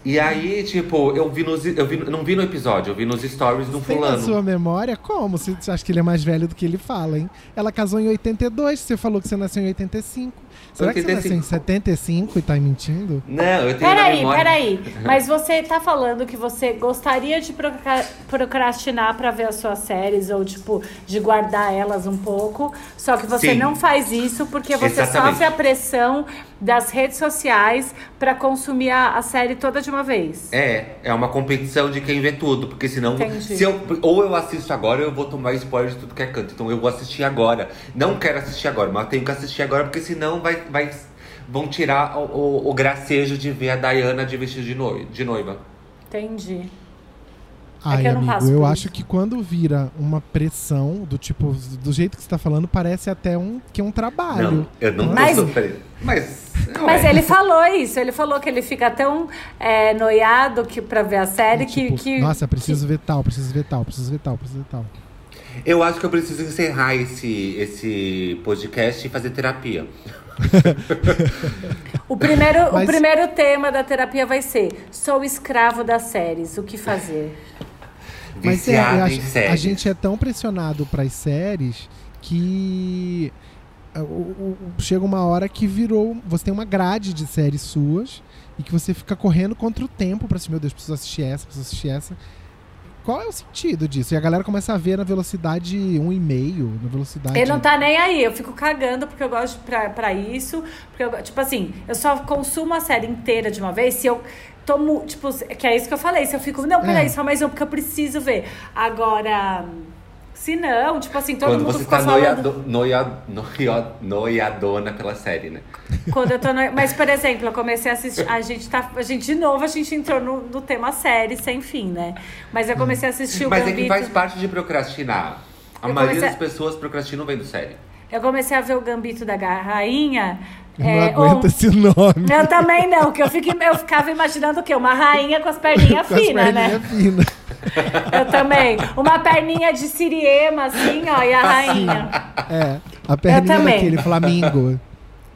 E aí, tipo, eu vi nos. Eu vi, não vi no episódio, eu vi nos stories do Tem na fulano. sua memória? Como? Você acha que ele é mais velho do que ele fala, hein? Ela casou em 82, você falou que você nasceu em 85. Será que você nasceu em 85? 75 e tá mentindo? Não, eu tenho Peraí, memória. peraí. (laughs) Mas você tá falando que você gostaria de procra- procrastinar pra ver as suas séries ou, tipo, de guardar elas um pouco. Só que você Sim. não faz isso porque você Exatamente. sofre a pressão das redes sociais pra consumir a, a série toda de uma vez. É, é uma competição de quem vê tudo, porque senão. Entendi. Se eu, ou eu assisto agora, ou eu vou tomar spoiler de tudo que é canto. Então eu vou assistir agora. Não quero assistir agora, mas tenho que assistir agora, porque senão vai, vai, vão tirar o, o, o gracejo de ver a Diana de vestido de noiva. Entendi. Ai, que eu não amigo, eu acho que quando vira uma pressão do tipo, do jeito que você tá falando, parece até um que é um trabalho. Não, eu não Mas- tô sofrendo. Mas. não Mas é. ele falou isso, ele falou que ele fica tão é, noiado que, pra ver a série que, Tipo, que. Nossa, preciso ver tal, preciso ver tal, preciso ver tal, preciso ver tal. Eu acho que eu preciso encerrar esse, esse podcast e fazer terapia. (laughs) O primeiro, o Mas- primeiro tema da terapia vai ser: sou escravo das séries, o que fazer? Mas é, acho- a gente é tão pressionado pras séries que é, chega uma hora que virou. Você tem uma grade de séries suas e que você fica correndo contra o tempo pra assistir, meu Deus, preciso assistir essa, preciso assistir essa. Qual é o sentido disso? E a galera começa a ver na velocidade 1,5, na velocidade. Ele não tá nem aí, eu fico cagando porque eu gosto pra, pra isso. Porque eu, tipo assim, eu só consumo a série inteira de uma vez se eu tomo. Tipo, que é isso que eu falei. Se eu fico, não, peraí, É. só mais um, porque eu preciso ver. Agora. Se não, tipo assim, todo Quando mundo você ficou tá falando. noiado, noia, noia, noiadona pela série, né? Quando eu tô no... Mas, por (laughs) exemplo, eu comecei a assistir. A gente tá. A gente, de novo, a gente entrou no, no tema série sem fim, né? Mas eu comecei a assistir o Mas é Gambito. que faz parte de procrastinar. A Eu maioria comecei- das pessoas procrastinam vendo série. Eu comecei a ver o Gambito da Rainha. Eu não é, aguento on- esse nome. Eu também não, que eu, fiquei, eu ficava imaginando o quê? Uma rainha com as perninhas (laughs) finas, né? finas. (laughs) Eu também. Uma perninha de siriema, assim, ó, e a rainha. É, a perninha daquele Flamingo.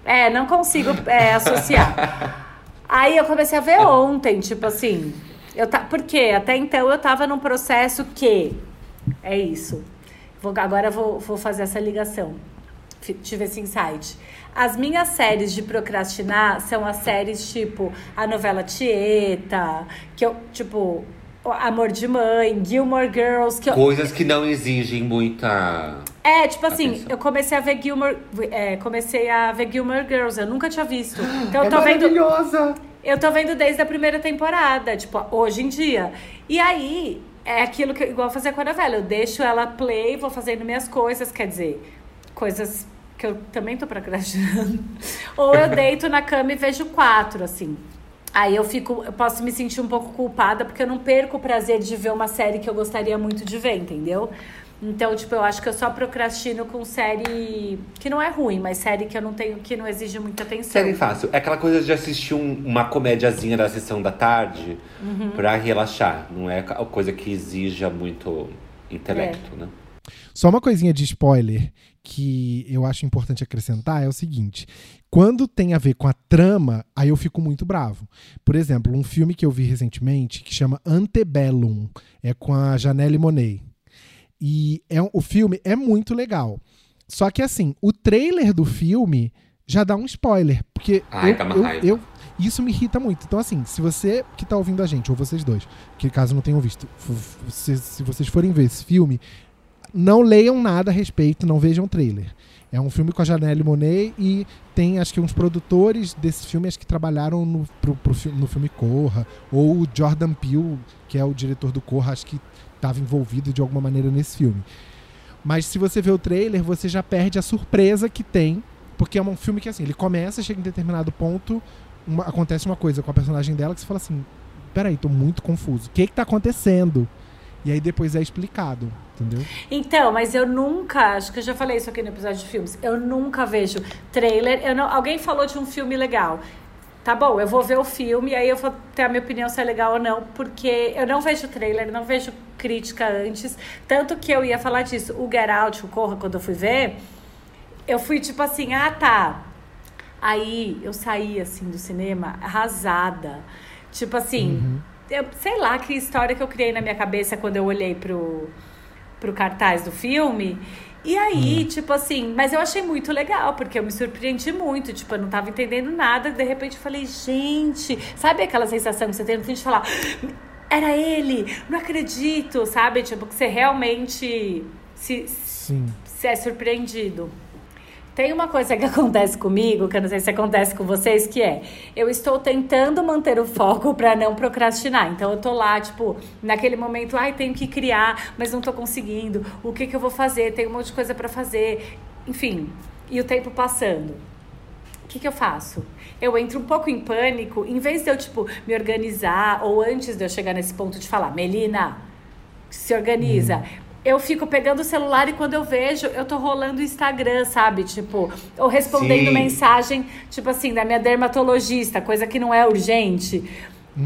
É, não consigo é, associar. Aí eu comecei a ver ontem, tipo assim. Eu ta... Porque até então eu tava num processo que. É isso. Vou, agora eu vou, vou fazer essa ligação. Tive esse insight. As minhas séries de procrastinar são as séries tipo a novela Tieta, que eu, tipo, Amor de Mãe, Gilmore Girls, que eu, Coisas que não exigem muita. é, tipo assim, Atenção. eu comecei a ver Gilmore, é, comecei a ver Gilmore Girls, eu nunca tinha visto. Então eu é tô vendo, maravilhosa! Eu tô vendo desde a primeira temporada, tipo, hoje em dia. E aí, é aquilo que igual fazer com a novela. Eu deixo ela play, vou fazendo minhas coisas, quer dizer, coisas que eu também tô procrastinando. (laughs) Ou eu deito na cama e vejo quatro, assim. Aí eu fico, eu posso me sentir um pouco culpada porque eu não perco o prazer de ver uma série que eu gostaria muito de ver, entendeu? Então, tipo, eu acho que eu só procrastino com série que não é ruim, mas série que eu não tenho, que não exige muita atenção. Série fácil. É aquela coisa de assistir um- uma comédiazinha da sessão da tarde Uhum. pra relaxar. Não é coisa que exija muito intelecto, É. né? Só uma coisinha de spoiler que eu acho importante acrescentar é o seguinte: quando tem a ver com a trama, aí eu fico muito bravo. Por exemplo, um filme que eu vi recentemente que chama Antebellum, é com a Janelle Monet. E é, o filme é muito legal. Só que assim, o trailer do filme já dá um spoiler, porque Ai, eu, uma eu- eu- isso me irrita muito. Então assim, se você que tá ouvindo a gente, ou vocês dois, que caso não tenham visto, se, se vocês forem ver esse filme, não leiam nada a respeito, não vejam trailer. É um filme com a Janelle Monet e tem, acho que, uns produtores desse filme acho que trabalharam no, pro, pro no filme Corra. Ou o Jordan Peele, que é o diretor do Corra, acho que estava envolvido de alguma maneira nesse filme. Mas se você vê o trailer, você já perde a surpresa que tem, porque é um filme que, assim, ele começa, chega em determinado ponto, uma- acontece uma coisa com a personagem dela que você fala assim: peraí, tô muito confuso. O que que tá acontecendo? E aí depois é explicado, entendeu? Então, mas eu nunca, acho que eu já falei isso aqui no episódio de filmes, eu nunca vejo trailer. Eu não, alguém falou de um filme legal. Tá bom, eu vou ver o filme e aí eu vou ter a minha opinião se é legal ou não, porque eu não vejo trailer, não vejo crítica antes. Tanto que eu ia falar disso. O Get Out, o Corra, quando eu fui ver, eu fui tipo assim, ah tá. Aí eu saí assim do cinema arrasada. Tipo assim, eu sei lá que história que eu criei na minha cabeça quando eu olhei pro, pro cartaz do filme. E aí, tipo assim, mas eu achei muito legal, porque eu me surpreendi muito, tipo, eu não tava entendendo nada, de repente eu falei, gente, sabe aquela sensação que você tem no fim de falar, era ele, não acredito, sabe? Tipo, que você realmente se, Sim. se é surpreendido. Tem uma coisa que (laughs) acontece comigo, que eu não sei se acontece com vocês, que é eu estou tentando manter o foco para não procrastinar. Então eu tô lá, tipo, naquele momento, ai, tenho que criar, mas não tô conseguindo. O que que eu vou fazer? Tem um monte de coisa para fazer. Enfim, e o tempo passando. O que, que eu faço? Eu entro um pouco em pânico, em vez de eu, tipo, me organizar, ou antes de eu chegar nesse ponto de falar, Melina, se organiza. Eu fico pegando o celular e quando eu vejo, eu tô rolando o Instagram, sabe? Tipo, ou respondendo Sim. mensagem, tipo assim, da minha dermatologista, coisa que não é urgente.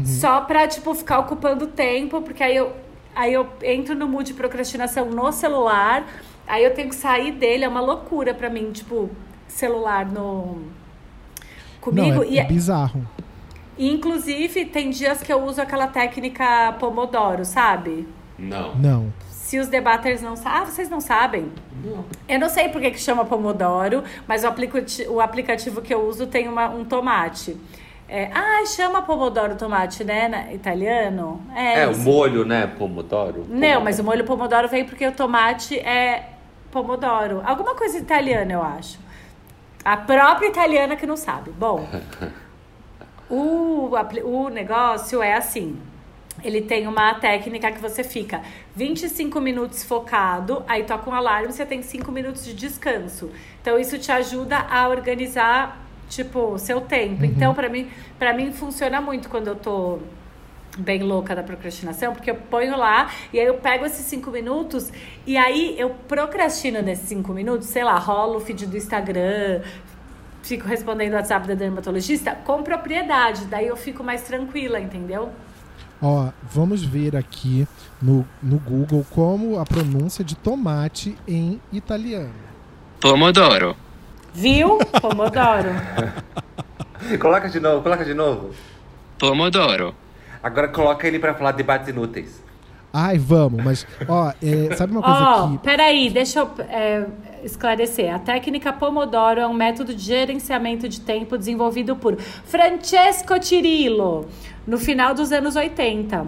Só pra, tipo, ficar ocupando tempo, porque aí eu, aí eu entro no mood de procrastinação no celular, aí eu tenho que sair dele, é uma loucura pra mim, tipo, celular no. Comigo. Não, é, e, é bizarro. e, inclusive, tem dias que eu uso aquela técnica Pomodoro, sabe? Não. Não. Se os debaters não sabem. Ah, vocês não sabem? Eu não sei por que, chama Pomodoro, mas o, aplicati- o aplicativo que eu uso tem uma- um tomate. É, ah, chama Pomodoro tomate, né? Na, italiano? É, É, o molho, né? Pomodoro. Não, mas o molho Pomodoro vem porque o tomate é Pomodoro. Alguma coisa italiana, eu acho. A própria italiana que não sabe. Bom, (laughs) o, o negócio é assim. Ele tem uma técnica que você fica 25 minutos focado, aí toca um alarme, você tem 5 minutos de descanso. Então isso te ajuda a organizar, tipo, o seu tempo. Então, pra mim, para mim funciona muito quando eu tô bem louca da procrastinação, porque eu ponho lá e aí eu pego esses cinco minutos e aí eu procrastino nesses cinco minutos, sei lá, rolo o feed do Instagram, fico respondendo o WhatsApp da dermatologista com propriedade, daí eu fico mais tranquila, entendeu? Ó, vamos ver aqui no, no Google como a pronúncia de tomate em italiano. Pomodoro. Viu? Pomodoro. (laughs) Coloca de novo, coloca de novo. Pomodoro. Agora coloca ele pra falar debates inúteis. Ai, vamos, mas, ó, é, sabe uma coisa Ó, que. peraí, deixa eu é, esclarecer. A técnica Pomodoro é um método de gerenciamento de tempo desenvolvido por Francesco Cirillo no final dos anos 80.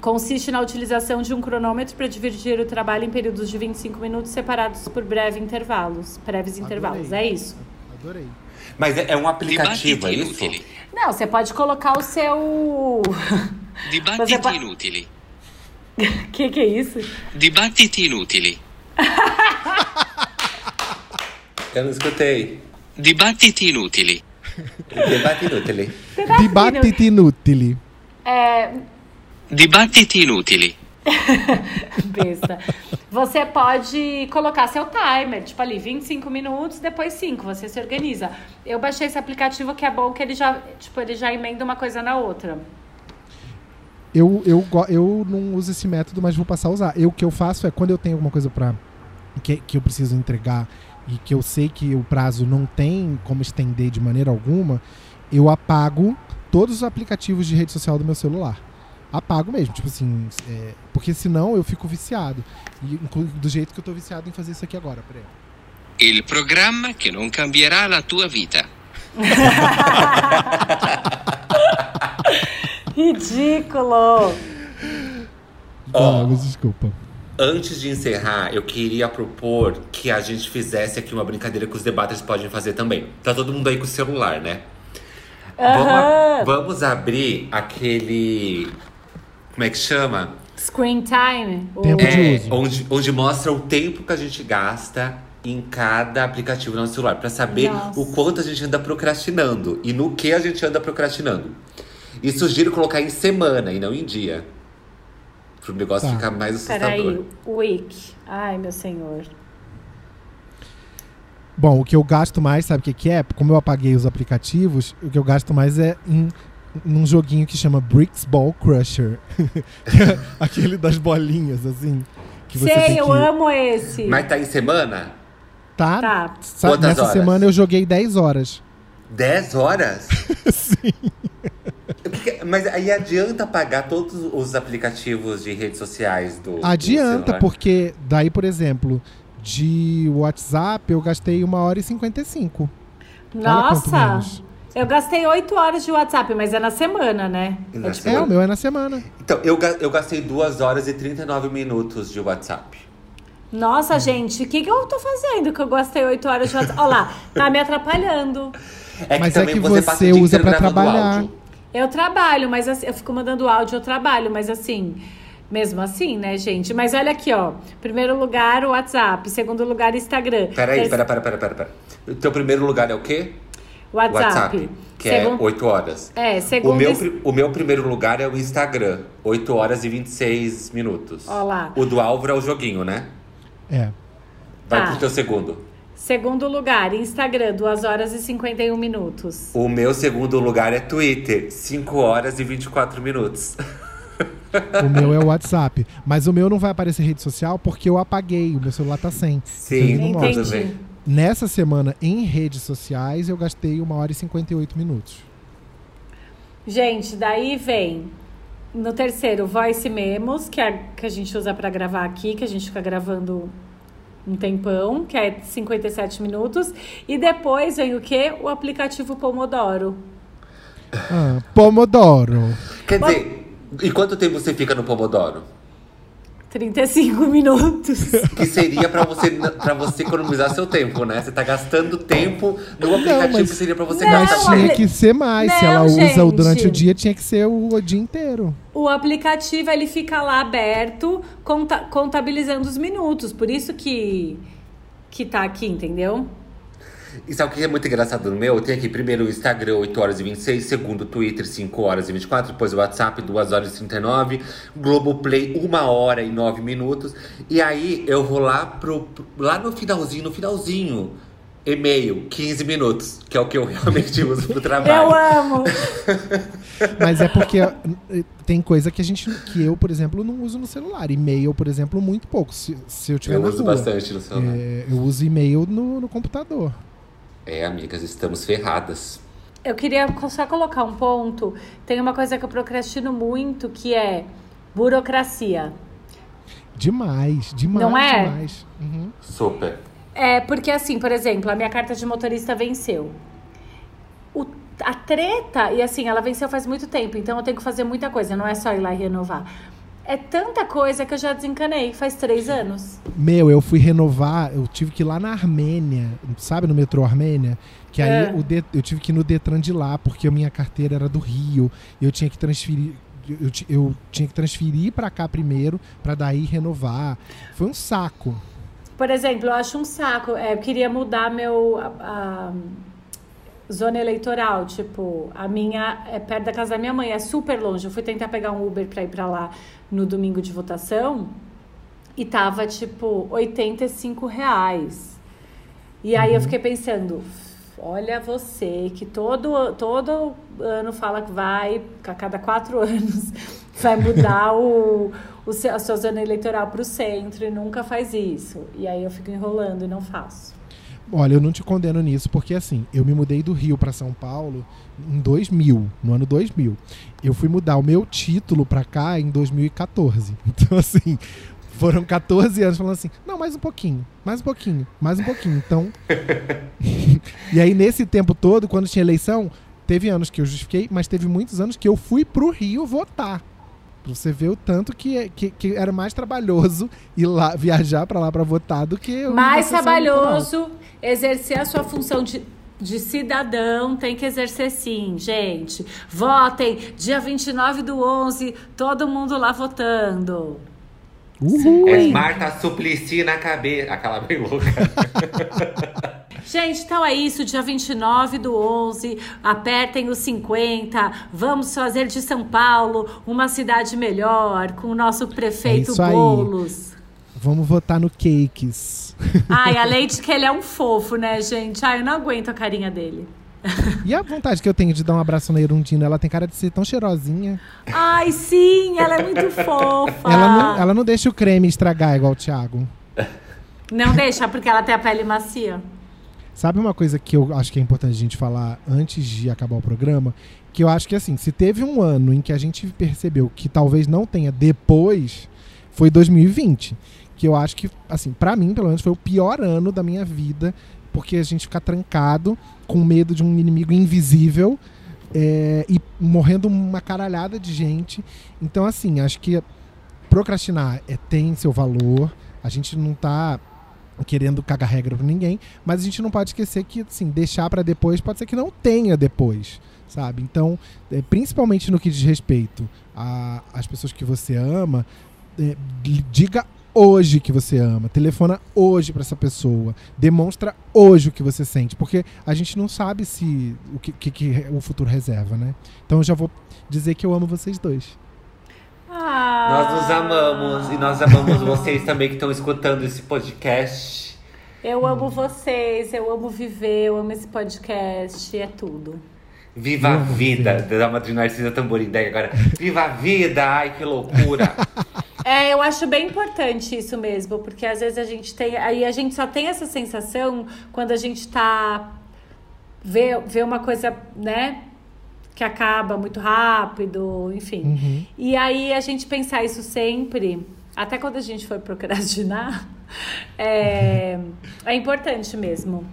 Consiste na utilização de um cronômetro para dividir o trabalho em períodos de 25 minutos separados por breve intervalos, breves intervalos. É isso. Adorei. Mas é, é um aplicativo, é isso? inutili. Não, você pode colocar o seu. Dibattiti pa- inutili. O (laughs) que, que é isso? Dibattiti inutili. Eu não escutei. Dibattiti inutili. Debate inútil. Dibattiti inutili. É. Dibattiti inutili. (laughs) Besta. Você pode colocar seu timer, tipo ali, 25 minutos, depois 5, você se organiza. Eu baixei esse aplicativo que é bom que ele já, tipo, ele já emenda uma coisa na outra. Eu, eu, eu não uso esse método, mas vou passar a usar. Eu, o que eu faço é, quando eu tenho alguma coisa pra, que, que eu preciso entregar e que eu sei que o prazo não tem como estender de maneira alguma, eu apago todos os aplicativos de rede social do meu celular. Apago mesmo, tipo assim, é, porque senão eu fico viciado. E, do jeito que eu tô viciado em fazer isso aqui agora, peraí. Il programma che non cambierà la tua vita. (laughs) Ridículo! Ó. Mas desculpa. Antes de encerrar, eu queria propor que a gente fizesse aqui uma brincadeira que os debaters podem fazer também. Tá todo mundo aí com o celular, né? Vamos, a- vamos abrir aquele. Como é que chama? Screen time. Tempo de É, uso. onde, onde mostra o tempo que a gente gasta em cada aplicativo no nosso celular, Pra saber Nossa. o quanto a gente anda procrastinando e no que a gente anda procrastinando. E sugiro colocar em semana e não em dia. Pro negócio Tá. ficar mais assustador. Peraí, week. Ai, meu senhor. Bom, o que eu gasto mais, sabe o que, que é? Como eu apaguei os aplicativos, o que eu gasto mais é em num joguinho que chama Bricks Ball Crusher. Que (laughs) é Aquele das bolinhas, assim. Que você Sei, tem eu que... amo esse. Mas tá em semana? Tá? Tá. Quantas Nessa horas? semana eu joguei 10 horas. 10 horas? (laughs) Sim. O que que- Mas aí adianta apagar todos os aplicativos de redes sociais do. do Adianta, celular? porque daí, por exemplo, de WhatsApp eu gastei uma hora e 55. Olha quanto Nossa! Eu gastei 8 horas de WhatsApp, mas é na semana, né? Na É tipo, semana? É, o meu é na semana. Então, eu, eu gastei 2 horas e 39 minutos de WhatsApp. Nossa, gente, o que, que eu tô fazendo que eu gastei 8 horas de WhatsApp? Olha lá, tá me atrapalhando. É Mas é também que passa o você dia usa gravando trabalhar. áudio. Eu trabalho, mas assim, eu fico mandando áudio, eu trabalho, mas assim, mesmo assim, né, gente? Mas olha aqui, ó. Primeiro lugar, o WhatsApp. Segundo lugar, Instagram. Peraí, Terce- pera, pera, pera, pera, pera. O teu primeiro lugar é o quê? WhatsApp. que Segun- é 8 horas. É, O segundo. meu, is- pri- o meu primeiro lugar é o Instagram, 8 horas e 26 minutos. Ó lá. O do Álvaro é o joguinho, né? É. Vai Tá. pro teu segundo. Segundo lugar, Instagram, 2 horas e 51 minutos. O meu segundo lugar é Twitter, 5 horas e 24 minutos. O meu é o (laughs) WhatsApp. Mas o meu não vai aparecer rede social porque eu apaguei. O meu celular tá sem. Sim, tudo Entendi. bem. Nessa semana, em redes sociais, eu gastei uma hora e 58 minutos. Gente, daí vem no terceiro, Voice Memos, que é que a gente usa pra gravar aqui, que a gente fica gravando um tempão, que é 57 minutos. E depois vem o quê? O aplicativo Pomodoro. Ah, Pomodoro. Quer dizer, e quanto tempo você fica no Pomodoro? 35 minutos. Que seria pra você para você economizar seu tempo, né? Você tá gastando tempo no aplicativo mas- que seria pra você Não, Mas gastar tinha que ser mais. Se Não, ela usa o gente. durante o dia, tinha que ser o, o dia inteiro. O aplicativo ele fica lá aberto, conta- contabilizando os minutos. Por isso que que tá aqui, entendeu? E sabe o que é muito engraçado no meu? Tem aqui primeiro o Instagram, 8 horas e 26, segundo o Twitter, 5 horas e 24, depois o WhatsApp, 2 horas e 39, Globoplay, 1 hora e 9 minutos. E aí eu vou lá pro, lá no finalzinho, no finalzinho, e-mail, 15 minutos, que é o que eu realmente (laughs) uso pro Eu trabalho. amo. (laughs) Mas é porque tem coisa que a gente. que eu, por exemplo, não uso no celular. E-mail, por exemplo, muito pouco. Se, se eu tiver Eu na uso rua. bastante no celular. É, eu uso e-mail no, no computador. É, amigas, estamos ferradas. Eu queria só colocar um ponto. Tem uma coisa que eu procrastino muito, que é burocracia. Demais, demais, Não é? demais. Uhum. Super. É, porque assim, por exemplo, a minha carta de motorista venceu. O- a treta, e assim, ela venceu faz muito tempo, então eu tenho que fazer muita coisa, não é só ir lá e renovar. É tanta coisa que eu já desencanei, faz três anos. Meu, eu fui renovar, eu tive que ir lá na Armênia, sabe, no metrô Armênia? Que aí É. o Det- eu tive que ir no Detran de lá, porque a minha carteira era do Rio. E eu tinha que transferir. Eu, eu ti- eu tinha que transferir pra cá primeiro, pra daí renovar. Foi um saco. Por exemplo, eu acho um saco. é, eu queria mudar meu. a- a zona eleitoral. Tipo, a minha é perto da casa da minha mãe, é super longe. Eu fui tentar pegar um Uber pra ir pra lá no domingo de votação e tava tipo 85 reais. E aí eu fiquei pensando. Olha você que todo, todo ano fala que vai, a cada quatro (laughs) anos, vai mudar o, o a sua zona eleitoral para o centro e nunca faz isso. E aí eu fico enrolando e não faço. Olha, eu não te condeno nisso, porque assim, eu me mudei do Rio pra São Paulo em 2000, no ano 2000. Eu fui mudar o meu título pra cá em 2014. (laughs) Então, assim, foram 14 anos falando assim: não, mais um pouquinho, mais um pouquinho, mais um pouquinho. Então. (laughs) e aí, nesse tempo todo, quando tinha eleição, teve anos que eu justifiquei, mas teve muitos anos que eu fui pro Rio votar. Pra você ver o tanto que, é- que, que era mais trabalhoso ir lá, viajar pra lá pra votar do que Mais eleitoral. trabalhoso, exercer a sua função de, de cidadão, tem que exercer sim, gente. Votem, dia 29 do 11, todo mundo lá votando. Uhul. É. Marta Suplicy na cabeça. Aquela bem louca. (laughs) Gente, então é isso, dia 29 do 11, apertem os 50, vamos fazer de São Paulo uma cidade melhor, com o nosso prefeito É isso aí. Boulos. Vamos votar no Cakes. (laughs) Ai, a Leite que ele é um fofo, né, gente? Ai, eu não aguento a carinha dele. E a vontade que eu tenho de dar um abraço na Erundina, ela tem cara de ser tão cheirosinha. Ai, sim, ela é muito (laughs) fofa. Ela não, ela não deixa o creme estragar igual o Thiago. Não deixa, porque ela tem a pele macia. Sabe uma coisa que eu acho que é importante a gente falar antes de acabar o programa? Que eu acho que assim, se teve um ano em que a gente percebeu que talvez não tenha depois, foi 2020. Que eu acho que, assim, pra mim, pelo menos, foi o pior ano da minha vida, porque a gente fica trancado com medo de um inimigo invisível é, e morrendo uma caralhada de gente. Então, assim, acho que procrastinar é, tem seu valor. A gente não tá querendo cagar regra pra ninguém, mas a gente não pode esquecer que, assim, deixar pra depois pode ser que não tenha depois, sabe? Então, é, principalmente no que diz respeito às pessoas que você ama, é, diga hoje que você ama, telefona hoje pra essa pessoa, demonstra hoje o que você sente, porque a gente não sabe se o que, que- que o futuro reserva, né? Então eu já vou dizer que eu amo vocês dois. Ah. Nós nos amamos e nós amamos vocês também que estão escutando esse podcast. Eu amo vocês, eu amo viver, eu amo esse podcast, é tudo. Viva a vida! Da uma de Narcisa Tamborindeg agora. Viva a vida! Ai, que loucura! (laughs) É, eu acho bem importante isso mesmo, porque às vezes a gente tem. Aí a gente só tem essa sensação quando a gente tá. vê, vê uma coisa, né? Que acaba muito rápido, enfim. Uhum. E aí a gente pensar isso sempre, até quando a gente for procrastinar, (laughs) é, é importante mesmo.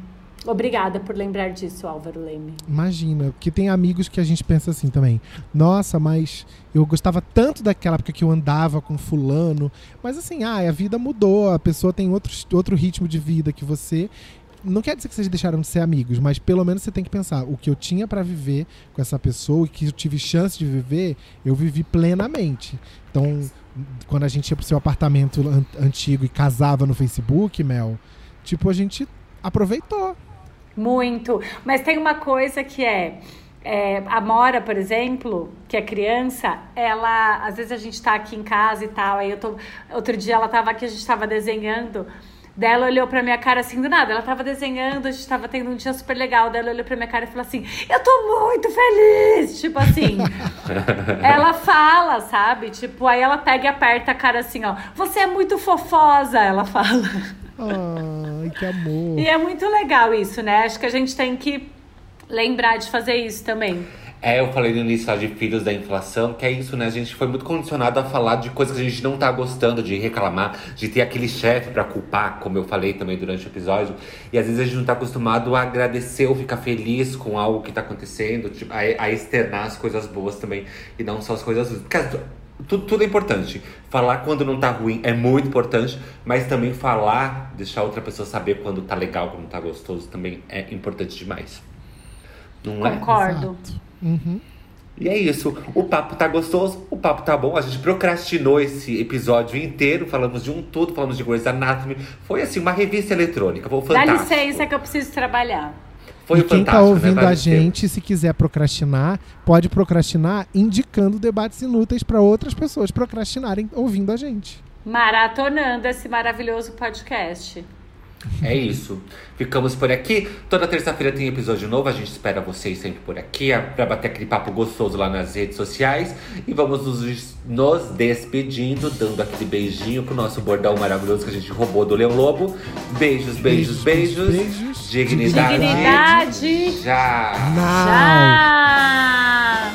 Obrigada por lembrar disso, Álvaro Leme. Imagina, porque tem amigos que a gente pensa assim também. Nossa, mas eu gostava tanto daquela época que eu andava com fulano. Mas assim, ah, a vida mudou, a pessoa tem outro, outro ritmo de vida que você. Não quer dizer que vocês deixaram de ser amigos, mas pelo menos você tem que pensar: o que eu tinha pra viver com essa pessoa e que eu tive chance de viver, eu vivi plenamente. Então, quando a gente ia pro seu apartamento an- antigo e casava no Facebook, Mel, tipo, a gente aproveitou. Muito. Mas tem uma coisa que é, é, a Mora, por exemplo, que é criança, ela. Às vezes a gente tá aqui em casa e tal. Aí eu tô. Outro dia ela tava aqui, a gente tava desenhando. Daí ela olhou pra minha cara assim do nada. Ela tava desenhando, a gente tava tendo um dia super legal. Daí ela olhou pra minha cara e falou assim: Eu tô muito feliz! Tipo assim. (laughs) ela fala, sabe? Tipo, aí ela pega e aperta a cara assim, ó. Você é muito fofosa, ela fala. Ai, que amor. E é muito legal isso, né? Acho que a gente tem que lembrar de fazer isso também. É, eu falei no início lá de filhos da inflação, que é isso, né? A gente foi muito condicionado a falar de coisas que a gente não tá gostando, de reclamar, de ter aquele chefe pra culpar, como eu falei também durante o episódio. E às vezes a gente não tá acostumado a agradecer ou ficar feliz com algo que tá acontecendo, tipo, a, a externar as coisas boas também, e não só as coisas. Porque tudo, tudo é importante. Falar quando não tá ruim é muito importante, mas também falar, deixar outra pessoa saber quando tá legal, quando tá gostoso, também é importante demais. Não é? Concordo. Exato. Uhum. E é isso. O papo tá gostoso, o papo tá bom. A gente procrastinou esse episódio inteiro. Falamos de um tudo, falamos de Grey's Anatomy. Foi assim, uma revista eletrônica. Foi Dá fantástico. licença que eu preciso trabalhar. Foi e quem tá ouvindo né? a gente, se quiser procrastinar, pode procrastinar indicando debates inúteis para outras pessoas procrastinarem ouvindo a gente. Maratonando esse maravilhoso podcast. É isso. Ficamos por aqui. Toda terça-feira tem episódio novo. A gente espera vocês sempre por aqui é pra bater aquele papo gostoso lá nas redes sociais. E vamos nos, nos despedindo, dando aquele beijinho pro nosso bordão maravilhoso que a gente roubou do Leão Lobo. Beijos, beijos, beijos. beijos. Dignidade. Dignidade. Já. Não.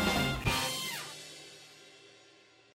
Tchau!